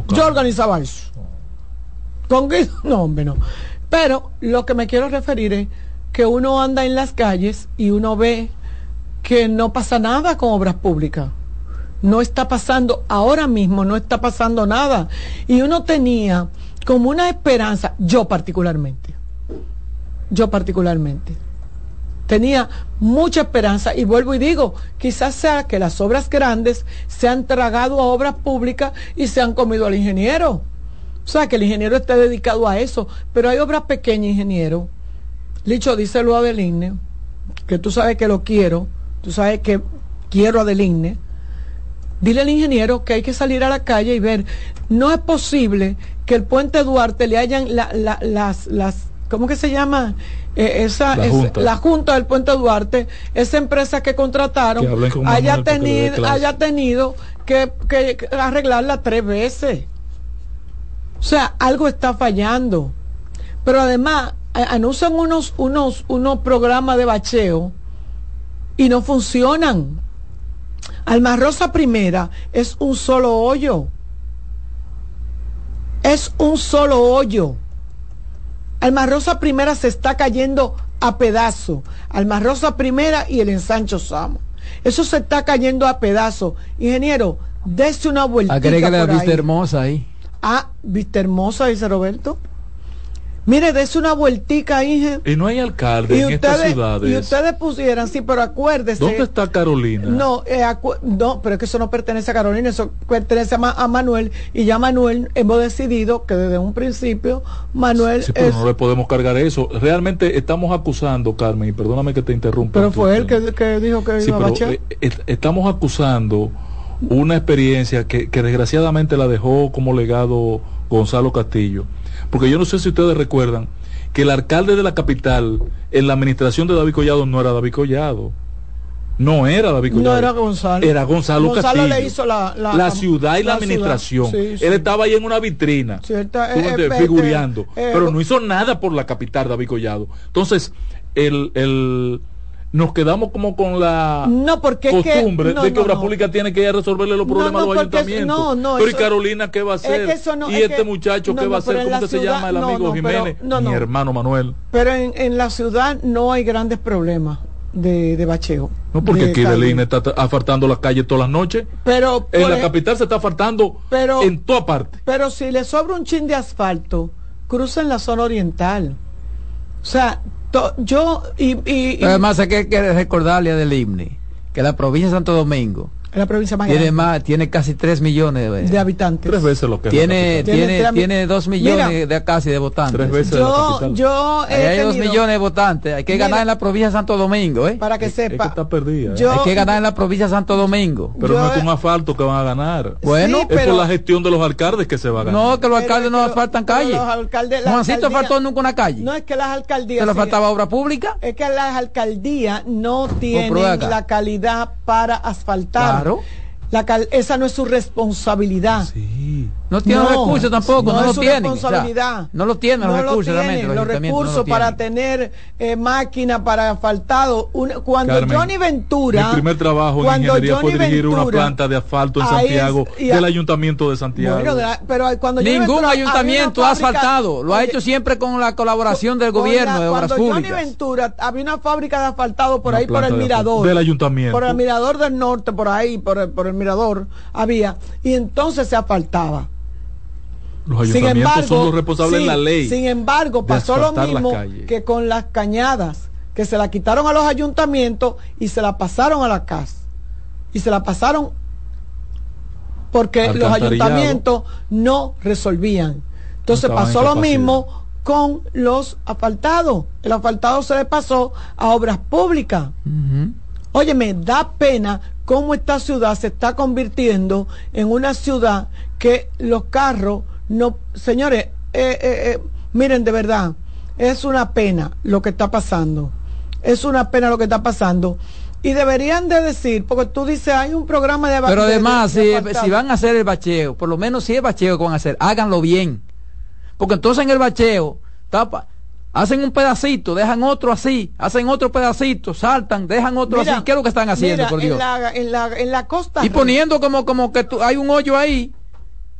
Yo organizaba eso. Con Guido, no, hombre, no. Pero lo que me quiero referir es que uno anda en las calles y uno ve que no pasa nada con obras públicas no está pasando, ahora mismo no está pasando nada. Y uno tenía como una esperanza, yo particularmente, yo particularmente, tenía mucha esperanza y vuelvo y digo, quizás sea que las obras grandes se han tragado a obras públicas y se han comido al ingeniero. O sea, que el ingeniero esté dedicado a eso, pero hay obras pequeñas, ingeniero. Licho, díselo a Adeline, que tú sabes que lo quiero, tú sabes que quiero a Adeline dile al ingeniero que hay que salir a la calle y ver, no es posible que el puente Duarte le hayan las, las, ¿cómo que se llama? Eh, esa, la, junta. la, junta. del Puente Duarte, esa empresa que contrataron haya tenido, haya tenido que, que, arreglarla tres veces. O sea, algo está fallando. Pero además, anuncian unos, unos, unos programas de bacheo y no funcionan. Alma Rosa Primera es un solo hoyo. Es un solo hoyo. Alma Rosa Primera se está cayendo a pedazo. Alma Rosa Primera y el ensancho Samo. Eso se está cayendo a pedazo. Ingeniero, dése una vuelta. Agrégale a Vista Hermosa ahí. Ah, Vista Hermosa, dice Roberto. Mire, des una vueltica ahí. Y no hay alcalde en estas ciudades. Y ustedes pusieran, sí, pero acuérdese. ¿Dónde está Carolina? No, eh, no, pero es que eso no pertenece a Carolina, eso pertenece a, Manuel. Y ya Manuel hemos decidido que desde un principio Manuel. Sí, pero no le podemos cargar eso. Realmente estamos acusando, Carmen, y perdóname que te interrumpa. Pero fue él que, dijo que iba a eh, estamos acusando una experiencia que, que desgraciadamente la dejó como legado Gonzalo Castillo porque yo no sé si ustedes recuerdan que el alcalde de la capital en la administración de David Collado no era David Collado. No era David Collado. No era Gonzalo. Era Gonzalo, Gonzalo le hizo la, la, ciudad y la, administración. Él estaba ahí en una vitrina, eh, eh, figureando. Eh, pero no hizo nada por la capital, David Collado. Entonces, el, el nos quedamos como con la costumbre de que Obra Pública tiene que ir a resolverle los problemas a los ayuntamientos. Pero y Carolina, ¿qué va a hacer? y este muchacho, ¿qué va a hacer? ¿Cómo se llama el amigo Jiménez? Mi hermano Manuel. Pero en, en, la ciudad no hay grandes problemas. De, de bacheo. No, porque aquí Lina está afartando las calles todas las noches. Pero en la capital se está afartando en toda parte. Pero si le sobra un chin de asfalto, cruza en la zona oriental. O sea, yo y, además hay que recordarle del IMNI que la provincia de Santo Domingo la provincia más tiene más tiene casi 3 millones de, habitantes. Tres veces lo que tiene tiene tiene 2 millones de casi de votantes. Tres veces yo, yo hay 2 millones de votantes. Hay que ganar en la provincia de Santo Domingo ¿eh? para que sepa está perdida ¿eh? hay que ganar en la provincia de Santo Domingo. Pero no es con asfalto que van a ganar. Bueno. es por la gestión de los alcaldes que se va a ganar. No que los alcaldes no asfaltan calles Juancito faltó nunca una calle. No es que las alcaldías se le faltaba obra pública es que las alcaldías no tienen la calidad para asfaltar claro la esa no es su responsabilidad. Sí. No tiene recursos tampoco, no, no lo tiene. responsabilidad. no lo tiene los recursos, los, recursos para tener eh, máquina para asfaltado. cuando Johnny Ventura. Mi primer trabajo en ingeniería fue dirigir una planta de asfalto en Santiago, del ayuntamiento de Santiago. pero cuando Ningún ayuntamiento ha asfaltado, lo ha hecho siempre con la colaboración del gobierno de obras cuando Johnny Ventura había una fábrica de asfaltado por ahí por el mirador. Del ayuntamiento. Por el mirador del norte, por ahí, por por el mirador había. Y entonces se asfaltaba. Los ayuntamientos son los responsables de la ley. Sin embargo, pasó lo mismo que con las cañadas, que se la quitaron a los ayuntamientos y se la pasaron a la casa. Y se la pasaron porque los ayuntamientos no resolvían. Entonces pasó lo mismo con los asfaltados. El asfaltado se le pasó a obras públicas. Oye, me da pena cómo esta ciudad se está convirtiendo en una ciudad que los carros no, señores, eh, eh, eh, miren de verdad, es una pena lo que está pasando. Es una pena lo que está pasando. Y deberían de decir, porque tú dices, hay un programa de Pero además, si, si, van a hacer el bacheo, por lo menos si es bacheo que van a hacer, háganlo bien. Porque entonces en el bacheo, tapa, hacen un pedacito, dejan otro así, hacen otro pedacito, saltan, dejan otro así. ¿Qué es lo que están haciendo, por Dios? En la, en la, costa. Y poniendo como, como que hay un hoyo ahí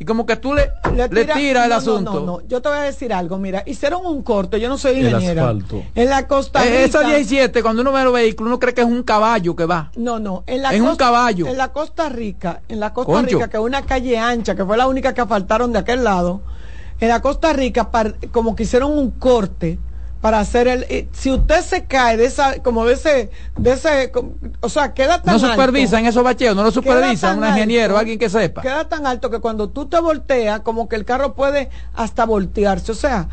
y como que tú le, le, tiras el asunto. No, no, yo te voy a decir algo, mira, hicieron un corte, yo no soy ingeniera. En la costa eh, Rica. esa 17, cuando uno ve los vehículos, uno cree que es un caballo que va. No, no, en la es un caballo. En la Costa Rica, en la Costa Rica, que es una calle ancha, que fue la única que asfaltaron de aquel lado, en la Costa Rica, como que hicieron un corte para hacer el eh, si usted se cae de esa como de ese de ese o sea queda tan no supervisan esos bacheos no lo supervisan un ingeniero alguien que sepa queda tan alto que cuando tú te volteas como que el carro puede hasta voltearse o sea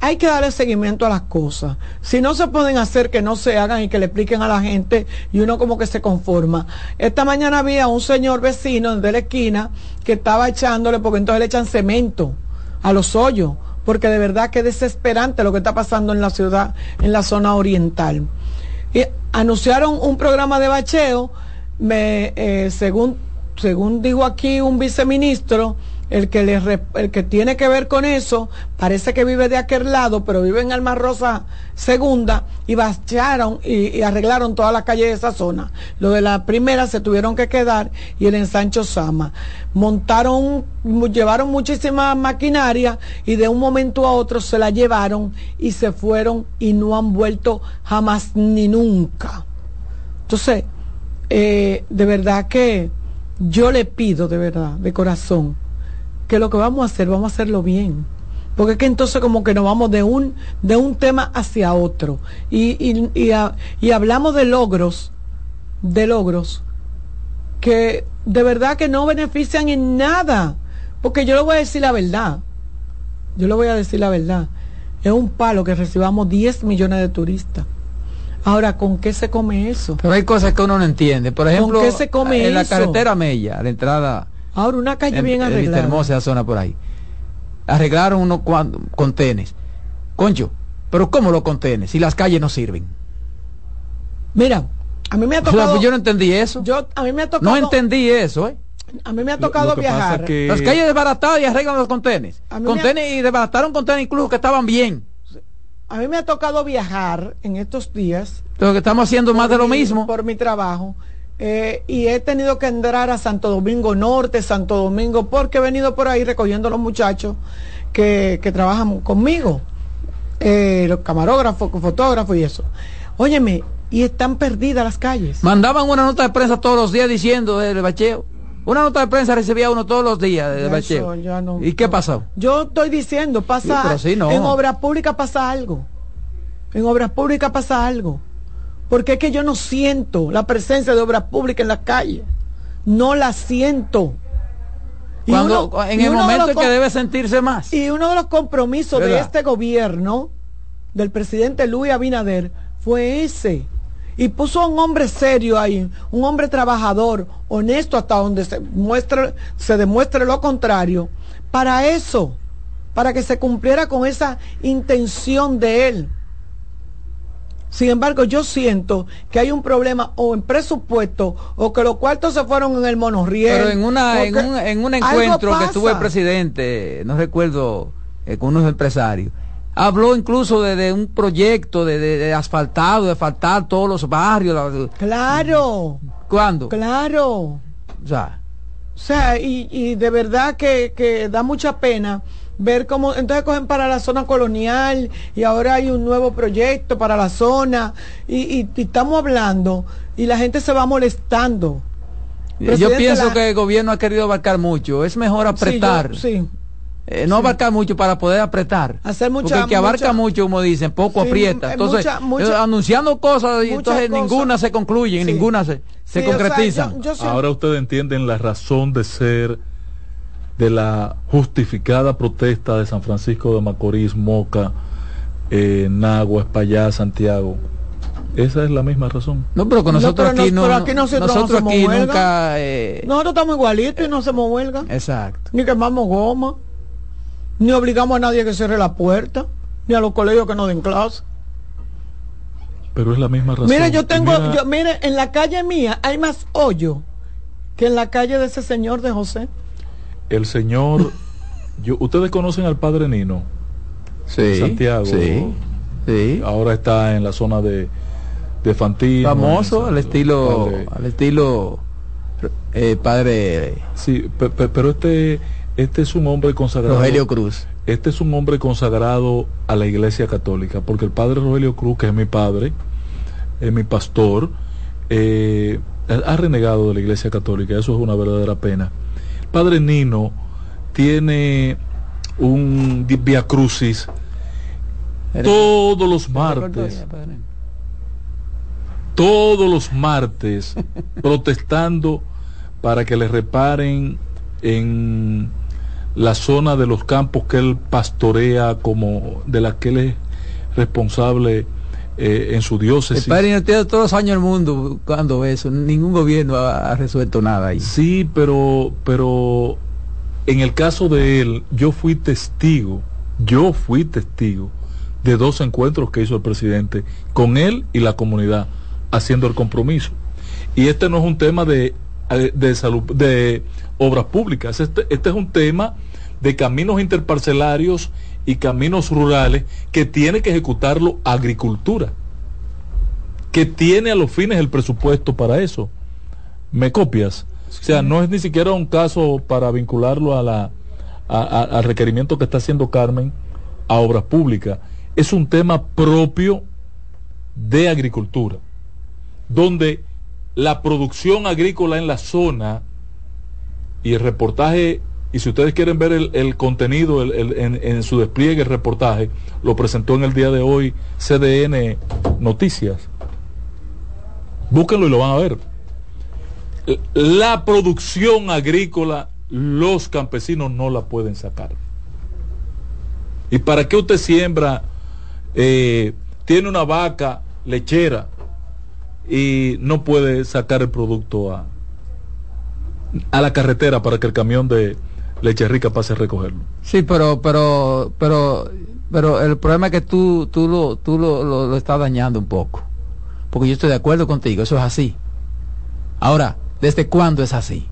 hay que darle seguimiento a las cosas. Si no se pueden hacer, que no se hagan y que le expliquen a la gente y uno como que se conforma. Esta mañana había un señor vecino de la esquina que estaba echándole, porque entonces le echan cemento a los hoyos porque de verdad que es desesperante lo que está pasando en la ciudad, en la zona oriental. Y anunciaron un programa de bacheo, me, eh, según, según dijo aquí un viceministro, el que, el que tiene que ver con eso, parece que vive de aquel lado, pero vive en Alma Rosa Segunda, y bacharon y, arreglaron toda la calle de esa zona. Lo de la primera se tuvieron que quedar y el ensancho Sama. Montaron, llevaron muchísima maquinaria y de un momento a otro se la llevaron y se fueron y no han vuelto jamás ni nunca. Entonces, eh, de verdad que yo le pido, de verdad, de corazón, que lo que vamos a hacer, vamos a hacerlo bien. Porque es que entonces como que nos vamos de un, de un tema hacia otro. Y, y, y, hablamos de logros, de logros, que de verdad que no benefician en nada. Porque yo le voy a decir la verdad. Yo le voy a decir la verdad. Es un palo que recibamos 10 millones de turistas. Ahora, ¿con qué se come eso? Pero hay cosas que uno no entiende. Por ejemplo, ¿Con qué se come en la carretera Mella, la entrada Ahora una calle bien arreglada. hermosa zona por ahí. Arreglaron unos contenes. Concho, pero ¿cómo los contenes si las calles no sirven? Mira, a mí me ha tocado. Pues yo no entendí eso. Yo a mí me ha tocado. No entendí eso, ¿eh? A mí me ha tocado viajar. Las calles desbaratadas y arreglan los contenes. Contenes y desbarataron contenes incluso que estaban bien. A mí me ha tocado viajar en estos días. Lo que estamos haciendo más de lo mismo. Por mi trabajo. Eh, y he tenido que entrar a Santo Domingo Norte, Santo Domingo, porque he venido por ahí recogiendo a los muchachos que, trabajan conmigo, eh, los camarógrafos, fotógrafos y eso. Óyeme, y están perdidas las calles. Mandaban una nota de prensa todos los días diciendo del bacheo. Una nota de prensa recibía uno todos los días del bacheo. ¿Y qué pasó? Yo estoy diciendo, pasa, en obras públicas pasa algo. En obras públicas pasa algo. Porque es que yo no siento la presencia de obras públicas en las calles. No la siento. Cuando, en el momento en que debe sentirse más. Y uno de los compromisos de este gobierno, del presidente Luis Abinader, fue ese. Y puso a un hombre serio ahí, un hombre trabajador, honesto hasta donde se, muestre, se demuestre lo contrario, para eso, para que se cumpliera con esa intención de él. Sin embargo, yo siento que hay un problema o en presupuesto o que los cuartos se fueron en el monorriel. Pero en, una, en, un, en un encuentro que tuvo el presidente, no recuerdo, eh, con unos empresarios, habló incluso de, un proyecto de, de, asfaltado, de asfaltar todos los barrios. Claro. ¿Cuándo? Claro. O sea. O sea, y, y de verdad que, que da mucha pena ver cómo, entonces cogen para la zona colonial y ahora hay un nuevo proyecto para la zona y, estamos hablando y la gente se va molestando. Yo pienso que el gobierno ha querido abarcar mucho, es mejor apretar. Sí, eh, no abarcar mucho para poder apretar. Hacer mucha, Porque el que abarca mucho, como dicen, poco aprieta. Entonces, eh, anunciando cosas y entonces ninguna se concluye, ninguna se, se concretiza. Ahora ustedes entienden la razón de ser de la justificada protesta de San Francisco de Macorís, Moca, eh, Nagua, Espallá, Santiago. Esa es la misma razón. No, pero con nosotros aquí no, nosotros, aquí nunca eh, nosotros estamos igualitos y no hacemos huelga. Exacto. Ni quemamos goma, ni obligamos a nadie a que cierre la puerta, ni a los colegios que no den clase. Pero es la misma razón. Mire, yo tengo, yo, mire, en la calle mía hay más hoyo que en la calle de ese señor de José el señor, yo, ustedes conocen al padre Nino, sí, Santiago, sí, ahora está en la zona de, de Fantino. Famoso, al estilo, al estilo eh, padre. Sí, pero este, este es un hombre consagrado. Rogelio Cruz. Este es un hombre consagrado a la Iglesia Católica, porque el padre Rogelio Cruz, que es mi padre, es mi pastor, eh, ha renegado de la Iglesia Católica. Eso es una verdadera pena Padre Nino tiene un Via Crucis todos los martes. Todos los martes protestando para que le reparen en la zona de los campos que él pastorea como de la que él es responsable eh, en su diócesis. El padre tiene todos los años del mundo cuando eso, ningún gobierno ha, resuelto nada ahí. Sí, pero, pero en el caso de él, yo fui testigo Yo fui testigo de dos encuentros que hizo el presidente con él y la comunidad haciendo el compromiso. Y este no es un tema de, eh, de salud, de obras públicas, este, este es un tema de caminos interparcelarios y caminos rurales que tiene que ejecutarlo agricultura, que tiene a los fines el presupuesto para eso. ¿Me copias? O sea, no es ni siquiera un caso para vincularlo a la, al requerimiento que está haciendo Carmen a obras públicas. Es un tema propio de agricultura, donde la producción agrícola en la zona y el reportaje, y si ustedes quieren ver el, contenido en, su despliegue, el reportaje, lo presentó en el día de hoy CDN Noticias. Búsquenlo y lo van a ver. La producción agrícola, los campesinos no la pueden sacar. ¿Y para qué usted siembra? Eh, tiene una vaca lechera y no puede sacar el producto a, a la carretera para que el camión de leche rica pase a recogerlo. Sí, pero pero pero pero el problema es que tú tú lo tú lo, lo, estás dañando un poco. Porque yo estoy de acuerdo contigo, eso es así. Ahora, ¿desde cuándo es así?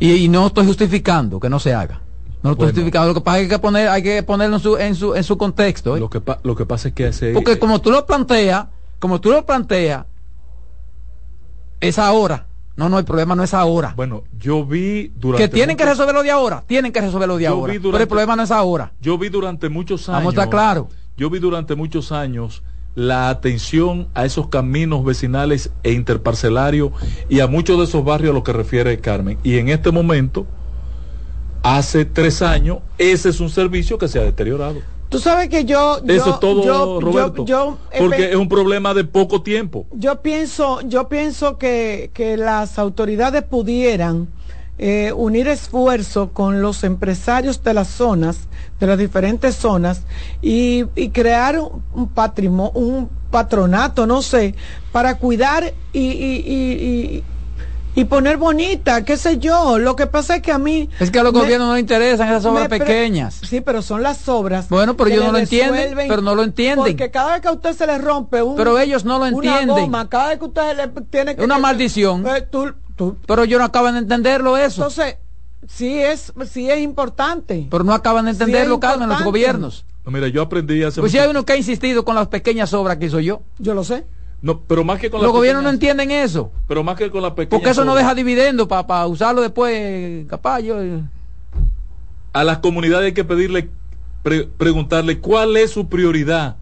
Y, no estoy justificando que no se haga. No lo estoy justificando. Lo que pasa es que hay que, poner, hay que ponerlo en su, en su, en su contexto. ¿eh? Lo, que lo que pasa es que ese, Porque como tú lo planteas, como tú lo planteas, es ahora. No, no, el problema no es ahora. Bueno, yo vi durante. Que tienen que resolverlo de ahora. Tienen que resolverlo de ahora. pero el problema no es ahora. Yo vi durante muchos años. Vamos a estar claro. Yo vi durante muchos años la atención a esos caminos vecinales e interparcelarios y a muchos de esos barrios a los que refiere Carmen. Y en este momento, hace tres años, ese es un servicio que se ha deteriorado. Tú sabes que yo... Eso es todo, Roberto. porque es un problema de poco tiempo. Yo pienso, yo pienso que, que las autoridades pudieran eh, unir esfuerzo con los empresarios de las zonas, de las diferentes zonas, y, crear un, patrimonio, un patronato, no sé, para cuidar y y poner bonita, qué sé yo. Lo que pasa es que a mí... Es que a los gobiernos no les interesan esas obras pequeñas. Sí, pero son las obras. Bueno, pero ellos no lo entienden, pero no lo entienden. Porque cada vez que a usted se le rompe un... Pero ellos no lo entienden. cada vez que usted le tiene que... Una maldición. Eh, pero ellos no acaban de entenderlo eso. Entonces, sí es, sí es importante. Pero no acaban de entenderlo, sí Carmen, los gobiernos. mira, yo aprendí hace... Pues si hay uno que ha insistido con las pequeñas obras que hizo yo. Yo lo sé. No, pero más que con Los gobiernos no entienden eso. Pero más que con la pequeña. Porque eso no deja dividendo para usarlo después, capaz A las comunidades hay que pedirle, preguntarle cuál es su prioridad.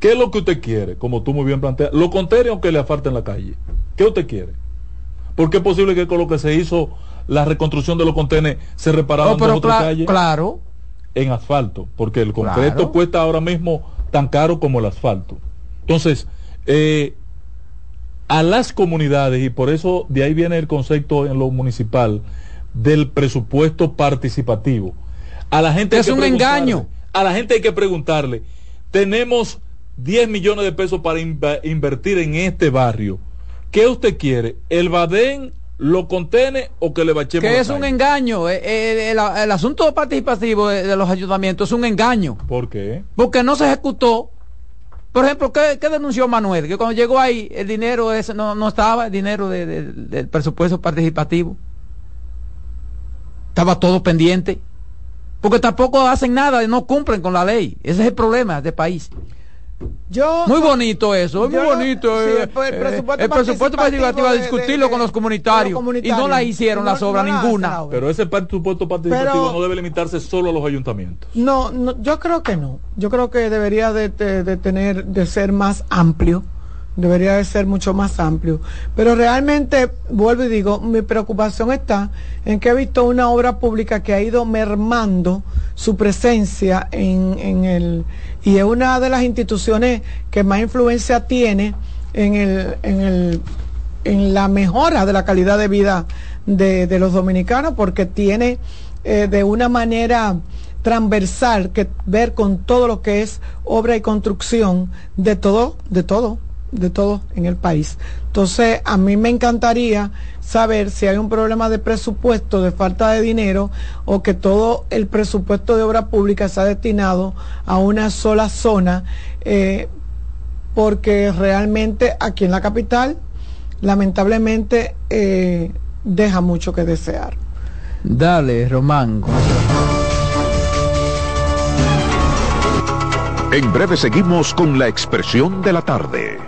¿Qué es lo que usted quiere? Como tú muy bien planteas. Lo contrario aunque le afalte en la calle. ¿Qué usted quiere? Porque es posible que con lo que se hizo la reconstrucción de los contenedores se reparaban oh, otra calle? Claro. En asfalto. Porque el concreto cuesta ahora mismo tan caro como el asfalto. Entonces, eh, a las comunidades, y por eso de ahí viene el concepto en lo municipal del presupuesto participativo. A la gente es un engaño. A la gente hay que preguntarle, tenemos 10 millones de pesos para invertir en este barrio. ¿Qué usted quiere? ¿El Badén lo contene o que le bachemos? Que es un engaño. Eh, eh, el, asunto participativo de, de, los ayuntamientos es un engaño. ¿Por qué? Porque no se ejecutó por ejemplo, ¿qué, denunció Manuel? Que cuando llegó ahí el dinero ese no, no estaba, el dinero del presupuesto participativo. Estaba todo pendiente. Porque tampoco hacen nada, no cumplen con la ley. Ese es el problema de país. Yo, muy bonito eso, es muy bonito. el, eh, presupuesto, eh, participativo a discutirlo con los comunitarios, y no la hicieron las obras ninguna. Pero ese presupuesto participativo no debe limitarse solo a los ayuntamientos. No, no yo creo que no. Yo creo que debería de, tener de ser más amplio. Debería de ser mucho más amplio. Pero realmente, vuelvo y digo, mi preocupación está en que he visto una obra pública que ha ido mermando su presencia en, en el y es una de las instituciones que más influencia tiene en, el, en, el, en la mejora de la calidad de vida de, los dominicanos porque tiene eh, de una manera transversal que ver con todo lo que es obra y construcción de todo, de todo, de todo en el país. Entonces, a mí me encantaría saber si hay un problema de presupuesto, de falta de dinero, o que todo el presupuesto de obra pública se ha destinado a una sola zona, eh, porque realmente aquí en la capital, lamentablemente, eh, deja mucho que desear. Dale, Román. En breve seguimos con la expresión de la tarde.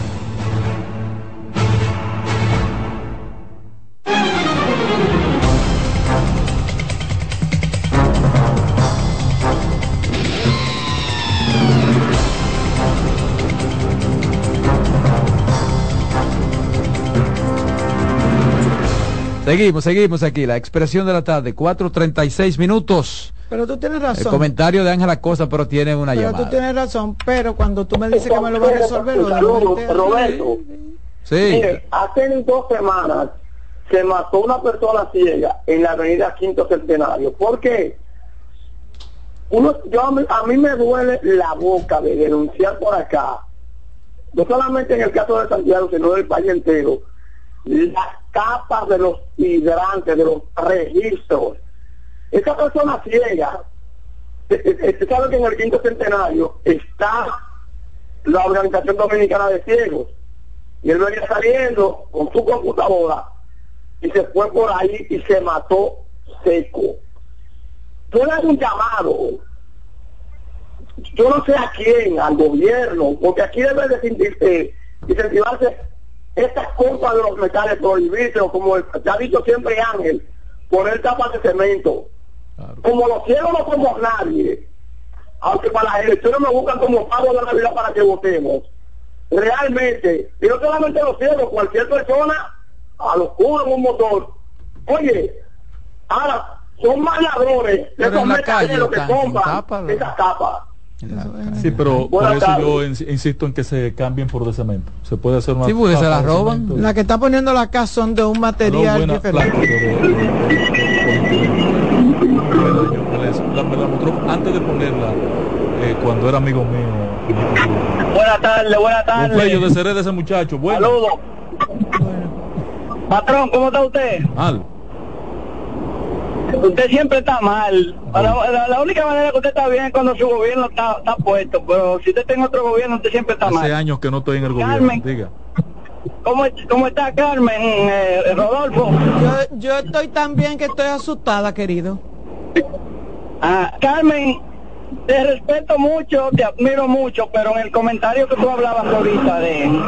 Seguimos, seguimos aquí. La expresión de la tarde, 4.36 minutos. Pero tú tienes razón. El comentario de Ángela Cosa, pero tiene una pero llamada. Pero tú tienes razón, pero cuando tú me dices que me lo vas a resolver, lo Roberto. Sí. Mire, hace dos semanas se mató una persona ciega en la avenida Quinto Centenario. ¿Por qué? Uno, yo, a mí me duele la boca de denunciar por acá, no solamente en el caso de Santiago, sino del país entero, las capas de los hidrantes, de los registros. Esa persona ciega, usted sabe que en el quinto centenario está la Organización Dominicana de Ciegos. Y él venía saliendo con su computadora y se fue por ahí y se mató seco. Yo le un llamado, yo no sé a quién, al gobierno, porque aquí debe de incentivarse estas cosas de los metales prohibidos, como ya ha dicho siempre Ángel, poner tapas de cemento. Como los cielos no somos nadie, aunque para las elecciones me buscan como pago de Navidad para que votemos, realmente, y no solamente los cielos, cualquier persona a los en un motor. Oye, ahora, son más ladrones de esos mercaderos que compran esa capa. Sí, pero por eso yo insisto en que se cambien por de cemento. Se puede hacer una. Sí, porque se la roban. La que está poniendo la casa son de un material antes de ponerla, eh, cuando era amigo mío. Buenas tardes, buenas tardes. Yo de ser de ese muchacho. Bueno. Saludos. Patrón, ¿cómo está usted? Mal. Usted siempre está mal. La, única manera que usted está bien es cuando su gobierno está, está puesto. Pero si usted está en otro gobierno, usted siempre está mal. Hace años que no estoy en el gobierno. Diga. ¿Cómo, ¿Cómo, está Carmen, eh, Rodolfo? Yo, yo estoy tan bien que estoy asustada, querido. Ah, Carmen, te respeto mucho, te admiro mucho, pero en el comentario que tú hablabas ahorita de,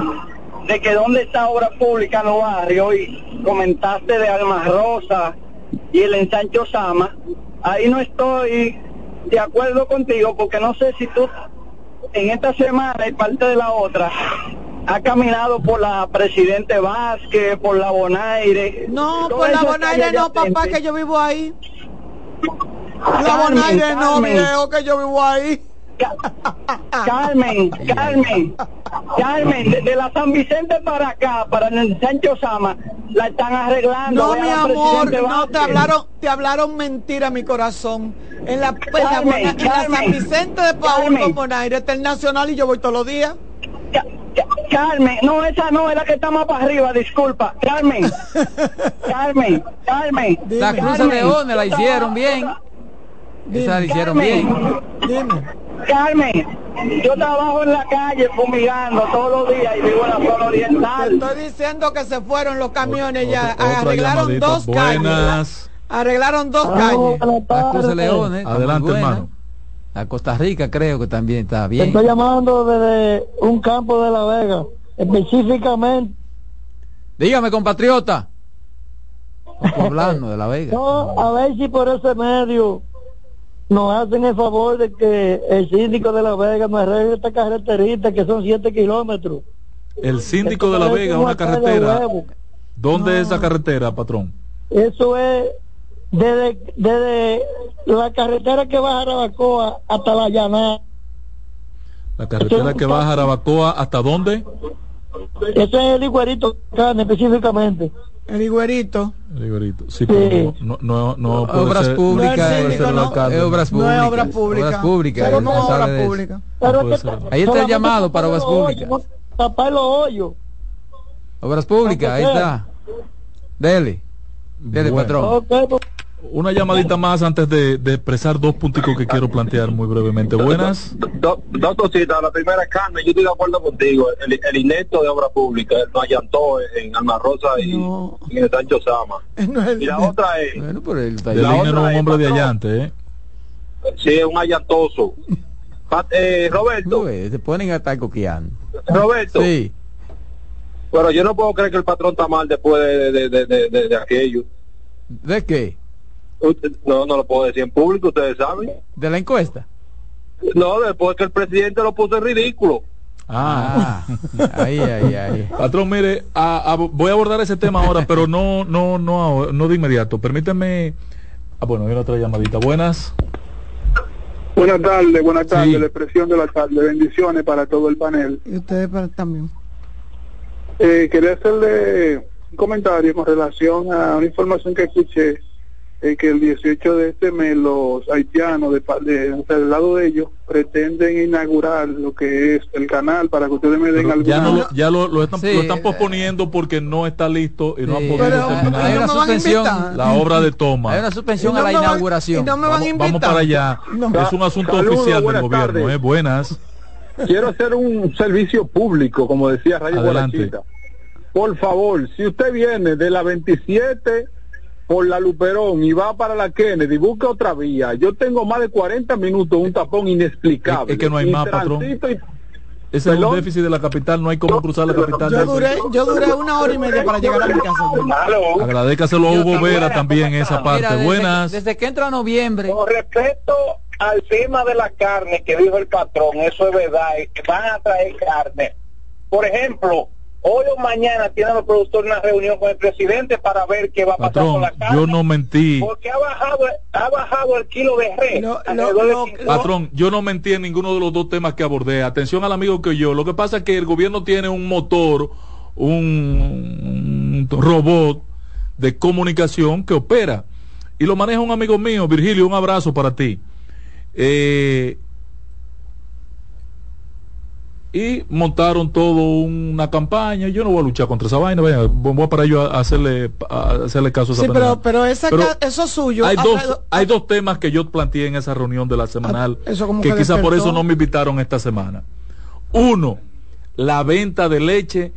de que dónde está obra pública en los barrios y comentaste de Alma Rosa y el ensancho Sama, ahí no estoy de acuerdo contigo porque no sé si tú en esta semana y parte de la otra ha caminado por la Presidente Vázquez, por la Bonaire. No, por la Bonaire no, papá, que yo vivo ahí. La Bonaire no, viejo, que yo vivo ahí. Carmen, Carmen, Carmen, de, la San Vicente para acá, para el Sancho Sama, la están arreglando. No, mi amor, no, te hablaron, te hablaron mentira, mi corazón. En la, en la, San Vicente de Paul con Bonaire, está el Nacional y yo voy todos los días. Carmen, no, esa no, es la que está más para arriba, disculpa. Carmen, Carmen, Carmen. La Cruz de Leones la hicieron bien. Esa la hicieron bien. Dime. Carmen, yo trabajo en la calle fumigando todos los días y vivo en la zona oriental. Te estoy diciendo que se fueron los camiones ya. Arreglaron dos calles. Arreglaron dos calles. A Leones. Adelante, hermano. A Costa Rica creo que también está bien. estoy llamando desde un campo de La Vega, específicamente. Dígame, compatriota. hablando de La Vega. No, a ver si por ese medio nos hacen el favor de que el síndico de La Vega nos arregle esta carreterita que son 7 kilómetros. El síndico de La Vega, una carretera. ¿Dónde es esa carretera, patrón? Eso es desde, desde la carretera que va a Jarabacoa hasta la llanada. La carretera que va a Jarabacoa, ¿hasta dónde? Ese es el Iguerito, específicamente. El Iguerito. El Iguerito. Sí, pero no, no, no, obras públicas. No, es obras públicas. No es obras públicas. Obras públicas. Pero no obras públicas. Ahí está el llamado para obras públicas. Tapar los hoyos. Obras públicas, ahí está. Dele. Dele, patrón. Pues, una llamadita más antes de, expresar dos punticos que quiero plantear muy brevemente. Buenas. dos cositas. La primera, Carmen, yo estoy de acuerdo contigo. El, el inepto de obra pública no allantó en Alma Rosa y en el Sancho Sama. y la otra es... Bueno, pero el la es un hombre de allante, ¿eh? Sí, es un allantoso. eh, Roberto. se ponen a estar coqueando. Roberto. Sí. Pero yo no puedo creer que el patrón está mal después de, de, de, de, de aquello. ¿De qué? No, no lo puedo decir en público, ustedes saben. ¿De la encuesta? No, después que el presidente lo puso en ridículo. Ah, ahí, ahí, ahí. Patrón, mire, voy a abordar ese tema ahora, pero no, no, no, no de inmediato. Permítame. Ah, bueno, hay otra llamadita. Buenas. Buenas tardes, buenas tardes. La expresión de la tarde. Bendiciones para todo el panel. Y ustedes también. Eh, quería hacerle un comentario con relación a una información que escuché que el 18 de este mes los haitianos de, de, del lado de ellos pretenden inaugurar lo que es el canal para que ustedes me den algo ya, lo, ya lo, están, lo están posponiendo porque no está listo y no han podido terminar hay una suspensión la obra de toma. Hay una suspensión a la inauguración. vamos, para allá. Es un asunto oficial del gobierno ¿eh? buenas. Quiero hacer un servicio público como decía Rayo Adelante. por favor si usted viene de la 27 por la Luperón y va para la Kennedy, busca otra vía. Yo tengo más de 40 minutos, un tapón inexplicable. Es, que no hay más, patrón. Ese es un déficit de la capital, no hay cómo cruzar la capital. Yo duré, yo duré una hora y media para llegar a mi casa. Agradezcaselo a Hugo Vera también esa parte. Buenas. Desde que entra noviembre. Con respecto al tema de la carne que dijo el patrón, eso es verdad, que van a traer carne. Por ejemplo, hoy o mañana tienen los productores una reunión con el presidente para ver qué va a pasar con la carne. Yo no mentí. Porque ha bajado, ha bajado el kilo de res. patrón, yo no mentí en ninguno de los dos temas que abordé. Atención al amigo que yo. Lo que pasa es que el gobierno tiene un motor, un, un robot de comunicación que opera. Y lo maneja un amigo mío, Virgilio, un abrazo para ti. Eh, y montaron todo una campaña. Yo no voy a luchar contra esa vaina, voy para ello a hacerle, hacerle caso a esa sí, pero, pero, eso suyo. Hay dos, hay dos temas que yo planteé en esa reunión de la semanal, ah, que, que quizá por eso no me invitaron esta semana. Uno, la venta de leche,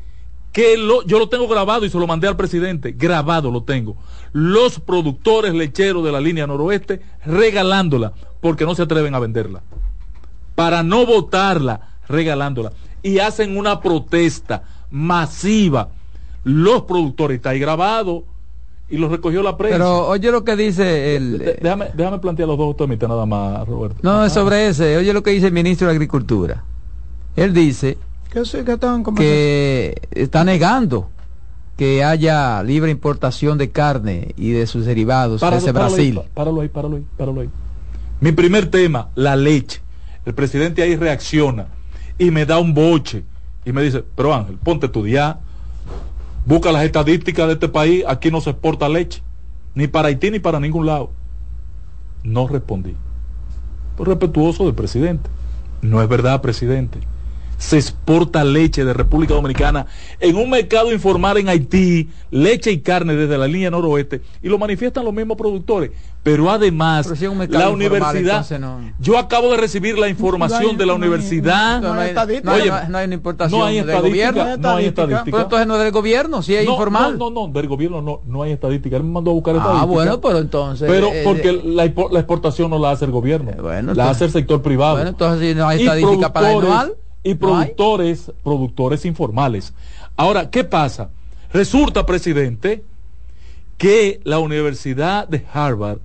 que lo, yo lo tengo grabado y se lo mandé al presidente, grabado lo tengo. Los productores lecheros de la línea noroeste regalándola, porque no se atreven a venderla. Para no votarla regalándola. Y hacen una protesta masiva. Los productores, está ahí grabado y lo recogió la prensa. Pero oye lo que dice el... déjame, déjame plantear los dos temitas nada más, Roberto. No, es sobre ese. Oye lo que dice el ministro de Agricultura. Él dice que está negando que haya libre importación de carne y de sus derivados desde Brasil. páralo ahí, páralo ahí, páralo ahí. Mi primer tema, la leche. El presidente ahí reacciona y me da un boche y me dice, pero Ángel, ponte tu día, busca las estadísticas de este país, aquí no se exporta leche, ni para Haití ni para ningún lado. No respondí. Respetuoso del presidente. No es verdad, presidente se exporta leche de República Dominicana en un mercado informal en Haití, leche y carne desde la línea noroeste, y lo manifiestan los mismos productores. Pero además, la universidad, yo acabo de recibir la información de la universidad. No, hay, una importación no hay del gobierno. No hay estadística. Pero entonces no es del gobierno, si es informal. No, no, no, del gobierno no, no hay estadística. Él me mandó a buscar estadística. Ah, bueno, pero entonces. Pero eh, porque eh, la, exportación no la hace el gobierno, eh, la hace el sector privado. Bueno, entonces si no hay estadística para el anual y productores, productores informales. Ahora, ¿qué pasa? Resulta, presidente, que la Universidad de Harvard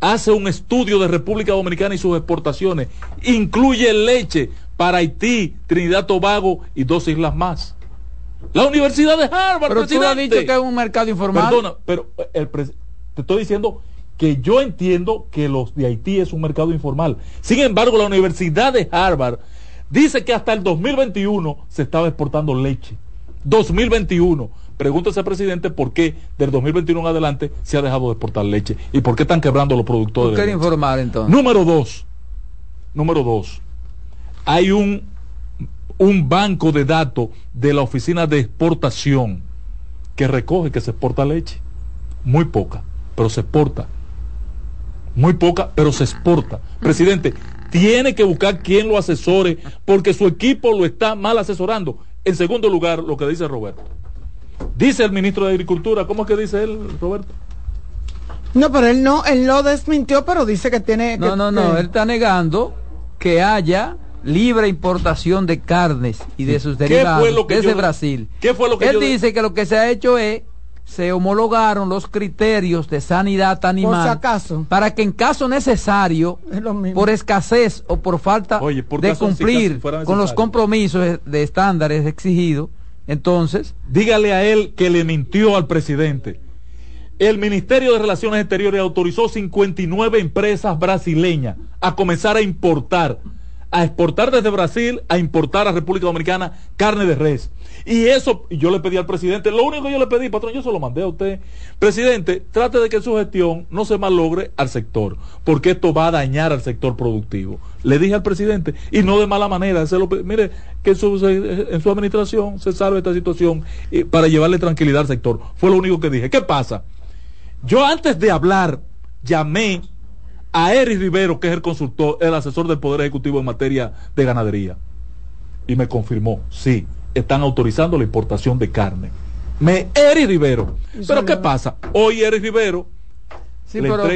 hace un estudio de República Dominicana y sus exportaciones, incluye leche para Haití, Trinidad Tobago y dos islas más. La Universidad de Harvard, pero presidente. tú has dicho que es un mercado informal. Perdona, pero el te estoy diciendo que yo entiendo que los de Haití es un mercado informal. Sin embargo, la Universidad de Harvard Dice que hasta el 2021 se estaba exportando leche. 2021. Pregúntese, presidente, por qué del 2021 en adelante se ha dejado de exportar leche y por qué están quebrando los productores. ¿Qué informar entonces? Número dos. Número dos. Hay un, un banco de datos de la oficina de exportación que recoge que se exporta leche. Muy poca, pero se exporta. Muy poca, pero se exporta. Presidente, tiene que buscar quien lo asesore porque su equipo lo está mal asesorando. En segundo lugar, lo que dice Roberto. Dice el ministro de Agricultura, ¿cómo es que dice él, Roberto? No, pero él no, él lo desmintió, pero dice que tiene... No, no, no, él está negando que haya libre importación de carnes y de sus derivados desde Brasil. ¿Qué fue lo que él dice que lo que se ha hecho es se homologaron los criterios de sanidad animal para que en caso necesario, por escasez o por falta de cumplir con los compromisos de estándares exigidos, entonces... Dígale a él que le mintió al presidente. El Ministerio de Relaciones Exteriores autorizó 59 empresas brasileñas a comenzar a importar, a exportar desde Brasil, a importar a República Dominicana carne de res y eso, yo le pedí al presidente, lo único que yo le pedí, patrón, yo se lo mandé a usted. Presidente, trate de que su gestión no se malogre al sector, porque esto va a dañar al sector productivo. Le dije al presidente, y no de mala manera, mire, que en su, administración se salve esta situación para llevarle tranquilidad al sector. Fue lo único que dije. ¿Qué pasa? Yo antes de hablar, llamé a Eric Rivero, que es el consultor, el asesor del Poder Ejecutivo en materia de ganadería. Y me confirmó, sí, están autorizando la importación de carne. Me, Eri Rivero. Pero ¿qué pasa? Hoy Eri Rivero. Sí, pero,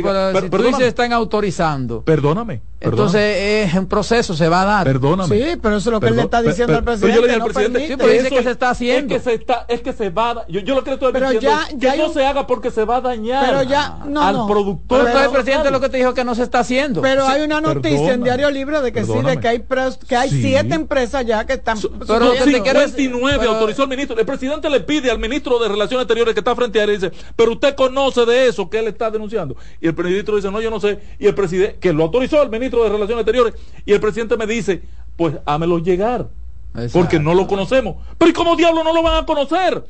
si están autorizando. Perdóname. Entonces es un proceso, se va a dar. Perdóname. Sí, pero eso es lo que él le está diciendo al presidente. Pero yo le dije al presidente, sí, pero dice que se está haciendo. Es que se, está, es que se va a, yo, yo lo que le estoy pero diciendo ya, ya que no un, se haga porque se va a dañar pero ya, no, al no, productor. Pero, el presidente lo que te dijo que no se está haciendo. Pero Sí, hay una noticia en Diario Libre de que sí, perdóname. de que hay, pres- que hay Sí. siete empresas ya que están... pero lo que te quiero decir- 59 pero- autorizó el ministro. El presidente le pide al ministro de Relaciones Exteriores que está frente a él y dice, pero usted conoce de eso que él está denunciando. Y el ministro dice, no, yo no sé. Y el presidente, que lo autorizó el ministro de Relaciones Exteriores, y el presidente me dice, pues hámelo llegar. Exacto. Porque no lo conocemos. Pero ¿y cómo diablo no lo van a conocer?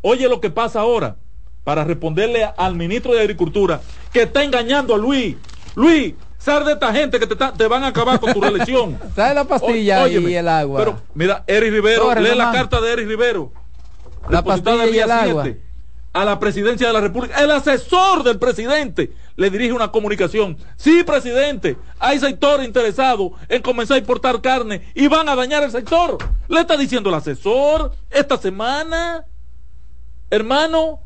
Oye lo que pasa ahora, para responderle al ministro de Agricultura, que está engañando a Luis. Luis, sal de esta gente que te, te van a acabar con tu reelección. Trae la pastilla O- y el agua. Pero mira, Eric Rivero, Corre, lee la carta de Eric Rivero. La pastilla y el agua. 7 A la presidencia de la República. El asesor del presidente le dirige una comunicación. Sí, presidente, hay sectores interesados en comenzar a importar carne y van a dañar el sector. Le está diciendo el asesor esta semana. Hermano,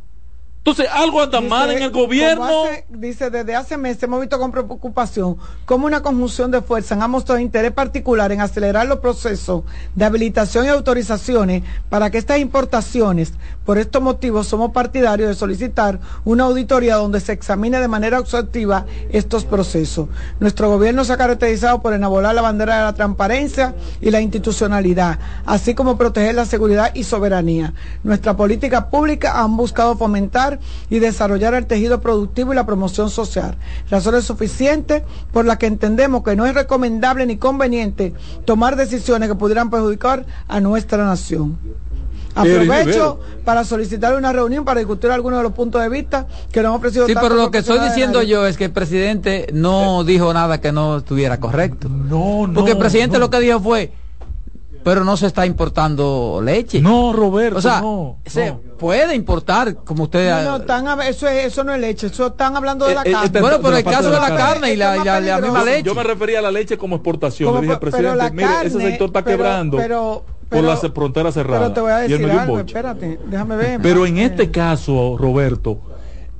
entonces algo anda Dice, mal en el como gobierno. hace- dice, desde hace meses hemos visto con preocupación cómo una conjunción de fuerzas ha mostrado interés particular en acelerar los procesos de habilitación y autorizaciones para que estas importaciones, por estos motivos, somos partidarios de solicitar una auditoría donde se examine de manera exhaustiva estos procesos. Nuestro gobierno se ha caracterizado por enabolar la bandera de la transparencia y la institucionalidad, así como proteger la seguridad y soberanía. Nuestra política pública han buscado fomentar y desarrollar el tejido productivo y la promoción social. Razones suficientes por las que entendemos que no es recomendable ni conveniente tomar decisiones que pudieran perjudicar a nuestra nación. Aprovecho para solicitar una reunión para discutir algunos de los puntos de vista que nos han ofrecido. Sí, tanto pero lo que estoy diciendo yo es que el presidente no dijo nada que no estuviera correcto. No, no. Porque el presidente no. lo que dijo fue, pero no se está importando leche. No, Roberto, O sea, no, se no. puede importar, como usted... No, no, están hab- eso, es- eso no es leche, eso están hablando de la Eh, eh, carne. este- bueno, pero el caso de la carne y la, y la- la misma Yo- leche. Yo me refería a la leche como exportación. Como Le dije presidente, la mire, ese carne, sector está pero- quebrando pero- por pero- la ce- frontera cerrada. Pero te voy a decir algo, espérate, déjame ver. Pero en Eh, este caso, Roberto,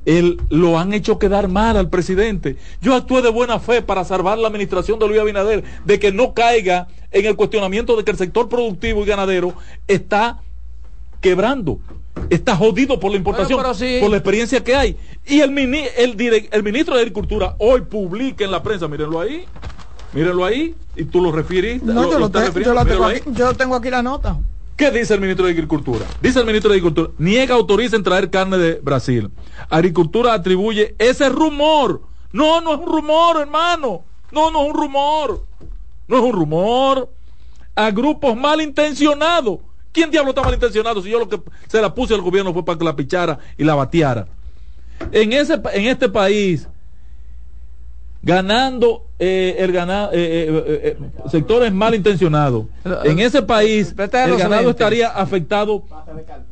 él, lo han hecho quedar mal al presidente. Yo actué de buena fe para salvar la administración de Luis Abinader, de que no caiga en el cuestionamiento de que el sector productivo y ganadero está quebrando. Está jodido por la importación, Bueno, pero sí. por la experiencia que hay. Y el, mini- el, el ministro de Agricultura hoy publica en la prensa, mírenlo ahí, mírenlo ahí, y tú lo refieres. No, yo lo, te- yo lo tengo aquí, yo tengo aquí la nota. ¿Qué dice el ministro de Agricultura? Dice el ministro de Agricultura, niega, autoriza en traer carne de Brasil. Agricultura atribuye ese rumor. No, no es un rumor, hermano. No, no es un rumor. No es un rumor. A grupos malintencionados. ¿Quién diablo está malintencionado? Si yo lo que se la puse al gobierno fue para que la pichara y la bateara. En, ese, en este país, ganando eh, el ganado, sectores malintencionados. En ese país, el ganado lentes. estaría afectado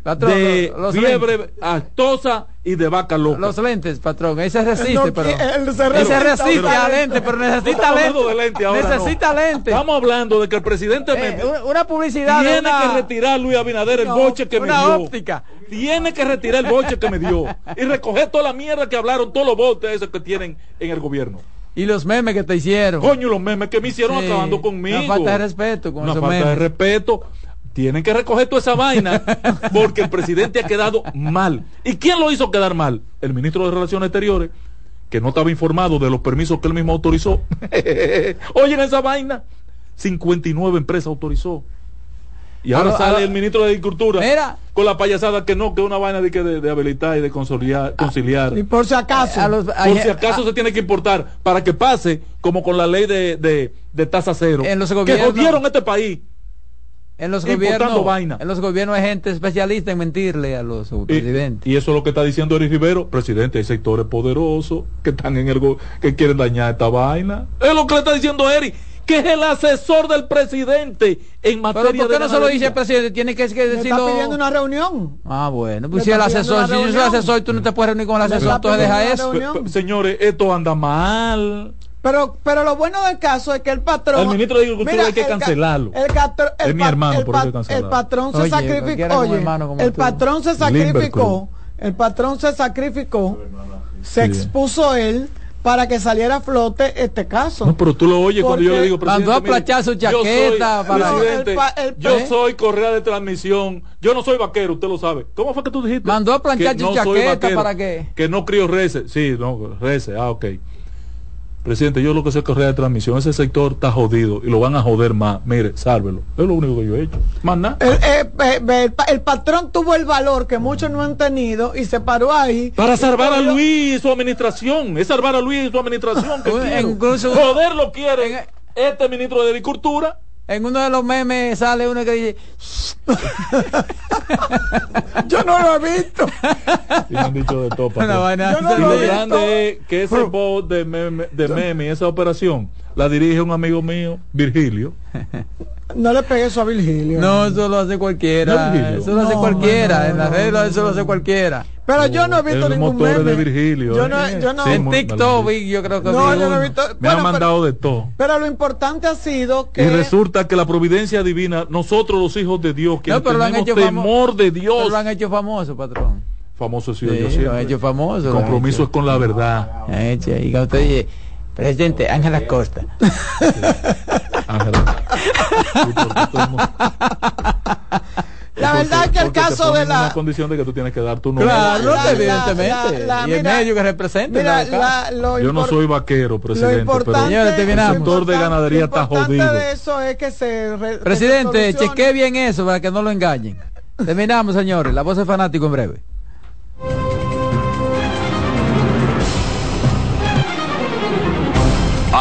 Patrón, de los fiebre lentes. actosa y de vaca loca. Los lentes, patrón, ese resiste, No, pero... él se Ese resiste, resiste ahora. a lente, pero No necesita lente. lente ahora, no. necesita lente. Estamos hablando de que el presidente Eh, me- una- publicidad tiene una- que retirar Luis Abinader el No, boche que me una dio. óptica. Tiene que retirar el boche que me dio y recoger toda la mierda que hablaron todos los botes esos que tienen en el gobierno. Y los memes que te hicieron. Coño, los memes que me hicieron Sí, acabando conmigo. Una falta de respeto con Una esos falta de respeto. Tienen que recoger toda esa vaina porque el presidente ha quedado mal. ¿Y quién lo hizo quedar mal? El ministro de Relaciones Exteriores, que no estaba informado de los permisos que él mismo autorizó. Oyen esa vaina. 59 empresas autorizó. Y ahora sale el ministro de Agricultura Mira. con la payasada que no, que es una vaina de, que de, de habilitar y de conciliar. conciliar. Y por si acaso. A los- Por si acaso a- se tiene que importar para que pase como con la ley de, de, de tasa cero. En los que jodieron este país. En los gobiernos, vaina. en los gobiernos hay gente especialista en mentirle a los Y, presidentes. y eso es lo que está diciendo Eric Rivero. Presidente, hay sectores poderosos que están en el go- que quieren dañar esta vaina. Es lo que le está diciendo Eric, que es el asesor del presidente en materia Pero ¿por qué de no se lo dice el presidente? Tiene que, que Me decirlo. está pidiendo una reunión. Ah, bueno, pues si el asesor, si yo soy asesor y tú no te puedes reunir con el asesor, entonces deja eso. señores, esto anda mal. Pero, pero lo bueno del caso es que el patrón. Al ministro de Agricultura hay que el ca- cancelarlo. El, catro- el Es mi hermano, el por eso que cancelarlo. el patrón se Oye, sacrificó. Oye, el tú. patrón se sacrificó. El patrón se sacrificó. Se expuso él para que saliera a flote este caso. No, pero tú lo oyes cuando yo le digo, presidente. Mandó a planchar su chaqueta para presidente, yo soy correa de transmisión, yo no soy vaquero, usted lo sabe. ¿Cómo fue que tú dijiste? Mandó a planchar su chaqueta para qué? Que no crío rece. Sí, no, rece. Ah, ok. Presidente, yo lo que sé correa de transmisión, ese sector está jodido y lo van a joder más. Mire, sálvelo. Es lo único que yo he hecho. Más nada. El, eh, el, patrón tuvo el valor que muchos no han tenido y se paró ahí. Para salvar a Luis y su administración. Es salvar a Luis y su administración. Que joder lo quiere este ministro de Agricultura en uno de los memes sale uno que dice yo no lo he visto. Y me han dicho de todo y lo grande es que ese bot de meme, de meme esa operación la dirige un amigo mío Virgilio no le pegue eso a Virgilio no eso lo hace cualquiera eso lo hace cualquiera en la red eso lo hace cualquiera pero yo no he visto ningún meme. de Virgilio. Yo no, ¿eh? yo no. en TikTok yo creo que no, yo no he visto. Me han mandado de todo. Pero lo importante ha sido que. Y resulta que la providencia divina, nosotros los hijos de Dios, que no, tenemos temor de Dios. Pero lo han hecho famoso, patrón. Famoso sí, yo siempre. Lo han hecho famoso. El compromiso es con la verdad. Y usted dice, presidente, Ángela Costa. Ángela. La verdad que el caso de la una condición de que tú tienes que dar tu nombre. Claro, evidentemente. y el medio que represente. Yo no soy vaquero, presidente, pero el sector de ganadería está jodido. de eso es que se Presidente, cheque bien eso para que no lo engañen. Terminamos, señores. La voz es fanático en breve.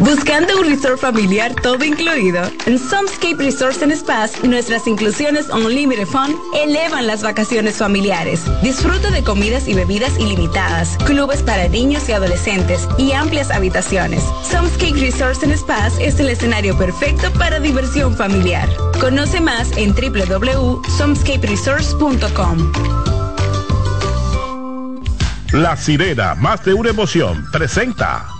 Buscando un resort familiar todo incluido. En Somescape Resorts and Spas, nuestras inclusiones Unlimited Fun elevan las vacaciones familiares. Disfruta de comidas y bebidas ilimitadas, clubes para niños y adolescentes y amplias habitaciones. Somescape Resorts and Spas es el escenario perfecto para diversión familiar. Conoce más en www.somescaperesorts.com. La sirena, más de una emoción, presenta.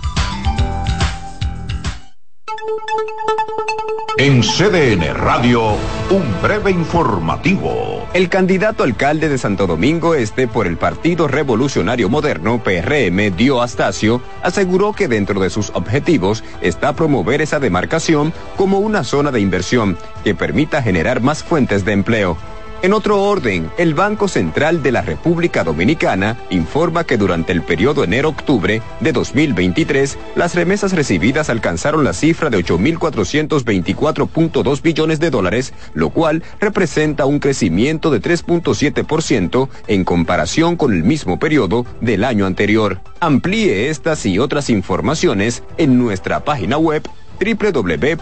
En CDN Radio, un breve informativo. El candidato alcalde de Santo Domingo Este por el Partido Revolucionario Moderno, PRM, Dio Astacio, aseguró que dentro de sus objetivos está promover esa demarcación como una zona de inversión que permita generar más fuentes de empleo. En otro orden, el Banco Central de la República Dominicana informa que durante el periodo enero-octubre de 2023, las remesas recibidas alcanzaron la cifra de 8.424.2 billones de dólares, lo cual representa un crecimiento de 3.7% en comparación con el mismo periodo del año anterior. Amplíe estas y otras informaciones en nuestra página web www.cdn.com.do.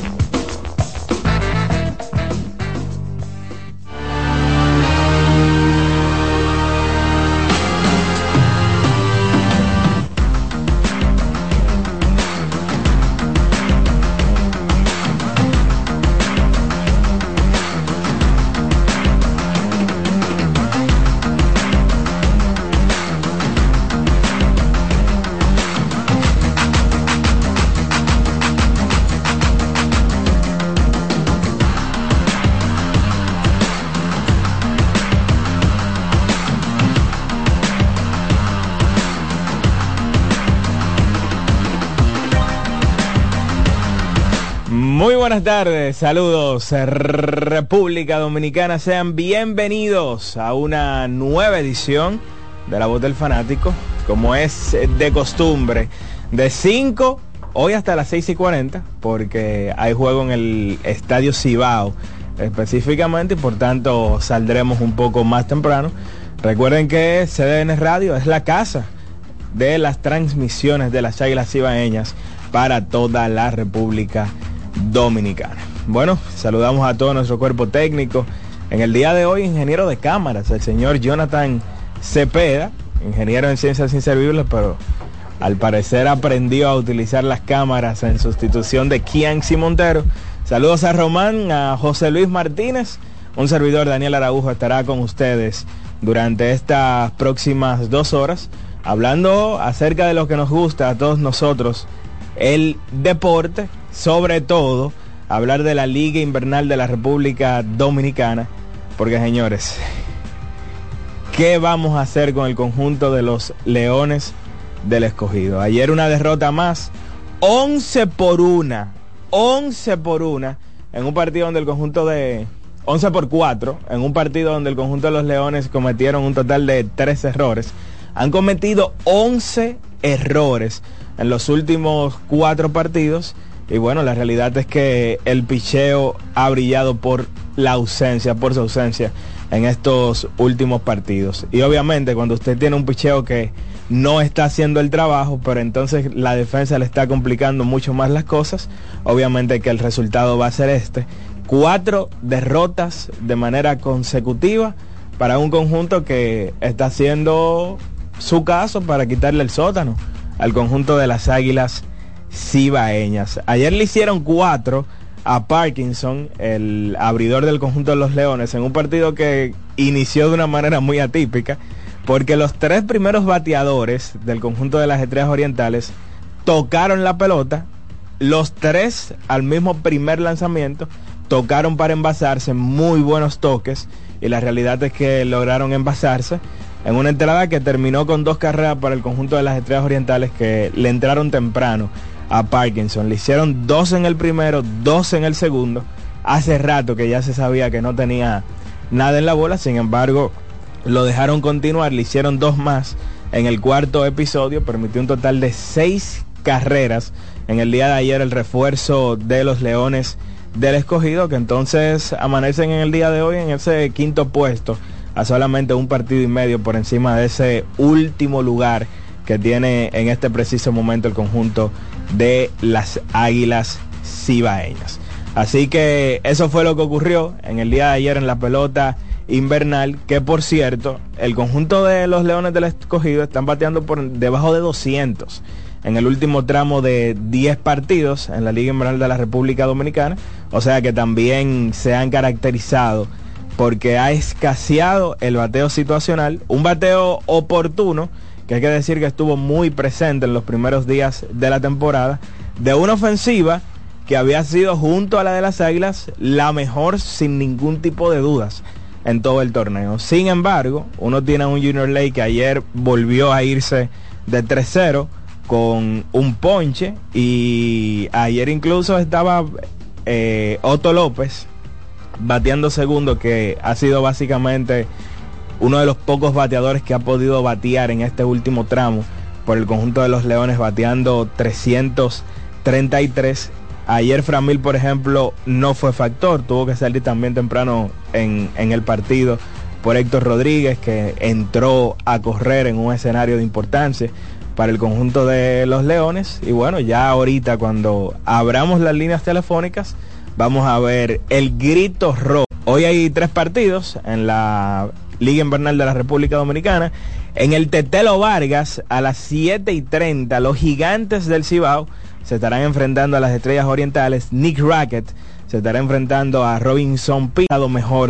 Buenas tardes, saludos República Dominicana, sean bienvenidos a una nueva edición de La Voz del Fanático, como es de costumbre, de 5, hoy hasta las 6 y 40, porque hay juego en el Estadio Cibao específicamente y por tanto saldremos un poco más temprano. Recuerden que CDN Radio es la casa de las transmisiones de las Águilas Cibaeñas para toda la República. Bueno, saludamos a todo nuestro cuerpo técnico. En el día de hoy, ingeniero de cámaras, el señor Jonathan Cepeda, ingeniero en ciencias inservibles, pero al parecer aprendió a utilizar las cámaras en sustitución de Kian Montero. Saludos a Román, a José Luis Martínez. Un servidor, Daniel Araujo, estará con ustedes durante estas próximas dos horas, hablando acerca de lo que nos gusta a todos nosotros, el deporte sobre todo hablar de la Liga Invernal de la República Dominicana, porque señores, ¿qué vamos a hacer con el conjunto de los Leones del Escogido? Ayer una derrota más, 11 por una, 11 por una, en un partido donde el conjunto de... 11 por 4, en un partido donde el conjunto de los Leones cometieron un total de 3 errores. Han cometido 11 errores en los últimos 4 partidos y bueno, la realidad es que el picheo ha brillado por la ausencia, por su ausencia en estos últimos partidos. Y obviamente cuando usted tiene un picheo que no está haciendo el trabajo, pero entonces la defensa le está complicando mucho más las cosas, obviamente que el resultado va a ser este. Cuatro derrotas de manera consecutiva para un conjunto que está haciendo su caso para quitarle el sótano al conjunto de las Águilas cibaeñas. Ayer le hicieron cuatro a Parkinson, el abridor del conjunto de los Leones, en un partido que inició de una manera muy atípica, porque los tres primeros bateadores del conjunto de las Estrellas Orientales tocaron la pelota, los tres al mismo primer lanzamiento tocaron para envasarse, muy buenos toques, y la realidad es que lograron envasarse en una entrada que terminó con dos carreras para el conjunto de las Estrellas Orientales que le entraron temprano a Parkinson. Le hicieron dos en el primero, dos en el segundo hace rato que ya se sabía que no tenía nada en la bola, sin embargo lo dejaron continuar, le hicieron dos más en el cuarto episodio, permitió un total de seis carreras en el día de ayer el refuerzo de los Leones del escogido, que entonces amanecen en el día de hoy en ese quinto puesto, a solamente un partido y medio por encima de ese último lugar que tiene en este preciso momento el conjunto de las Águilas Cibaeñas. Así que eso fue lo que ocurrió en el día de ayer en la pelota invernal, que por cierto, el conjunto de los Leones del Escogido están bateando por debajo de 200 en el último tramo de 10 partidos en la Liga Invernal de la República Dominicana, o sea que también se han caracterizado porque ha escaseado el bateo situacional, un bateo oportuno, que hay que decir que estuvo muy presente en los primeros días de la temporada, de una ofensiva que había sido junto a la de las Águilas la mejor sin ningún tipo de dudas en todo el torneo. Sin embargo, uno tiene un Junior Lake que ayer volvió a irse de 3-0 con un ponche y ayer incluso estaba eh, Otto López bateando segundo que ha sido básicamente uno de los pocos bateadores que ha podido batear en este último tramo por el conjunto de los Leones bateando 333 Ayer Framil, por ejemplo, no fue factor, tuvo que salir también temprano en, en, el partido por Héctor Rodríguez, que entró a correr en un escenario de importancia para el conjunto de los Leones. Y bueno, ya ahorita cuando abramos las líneas telefónicas, vamos a ver el grito rojo. Hoy hay tres partidos en la Liga Invernal de la República Dominicana. En el Tetelo Vargas, a las 7 y 30, los gigantes del Cibao se estarán enfrentando a las estrellas orientales. Nick Rackett se estará enfrentando a Robinson P. mejor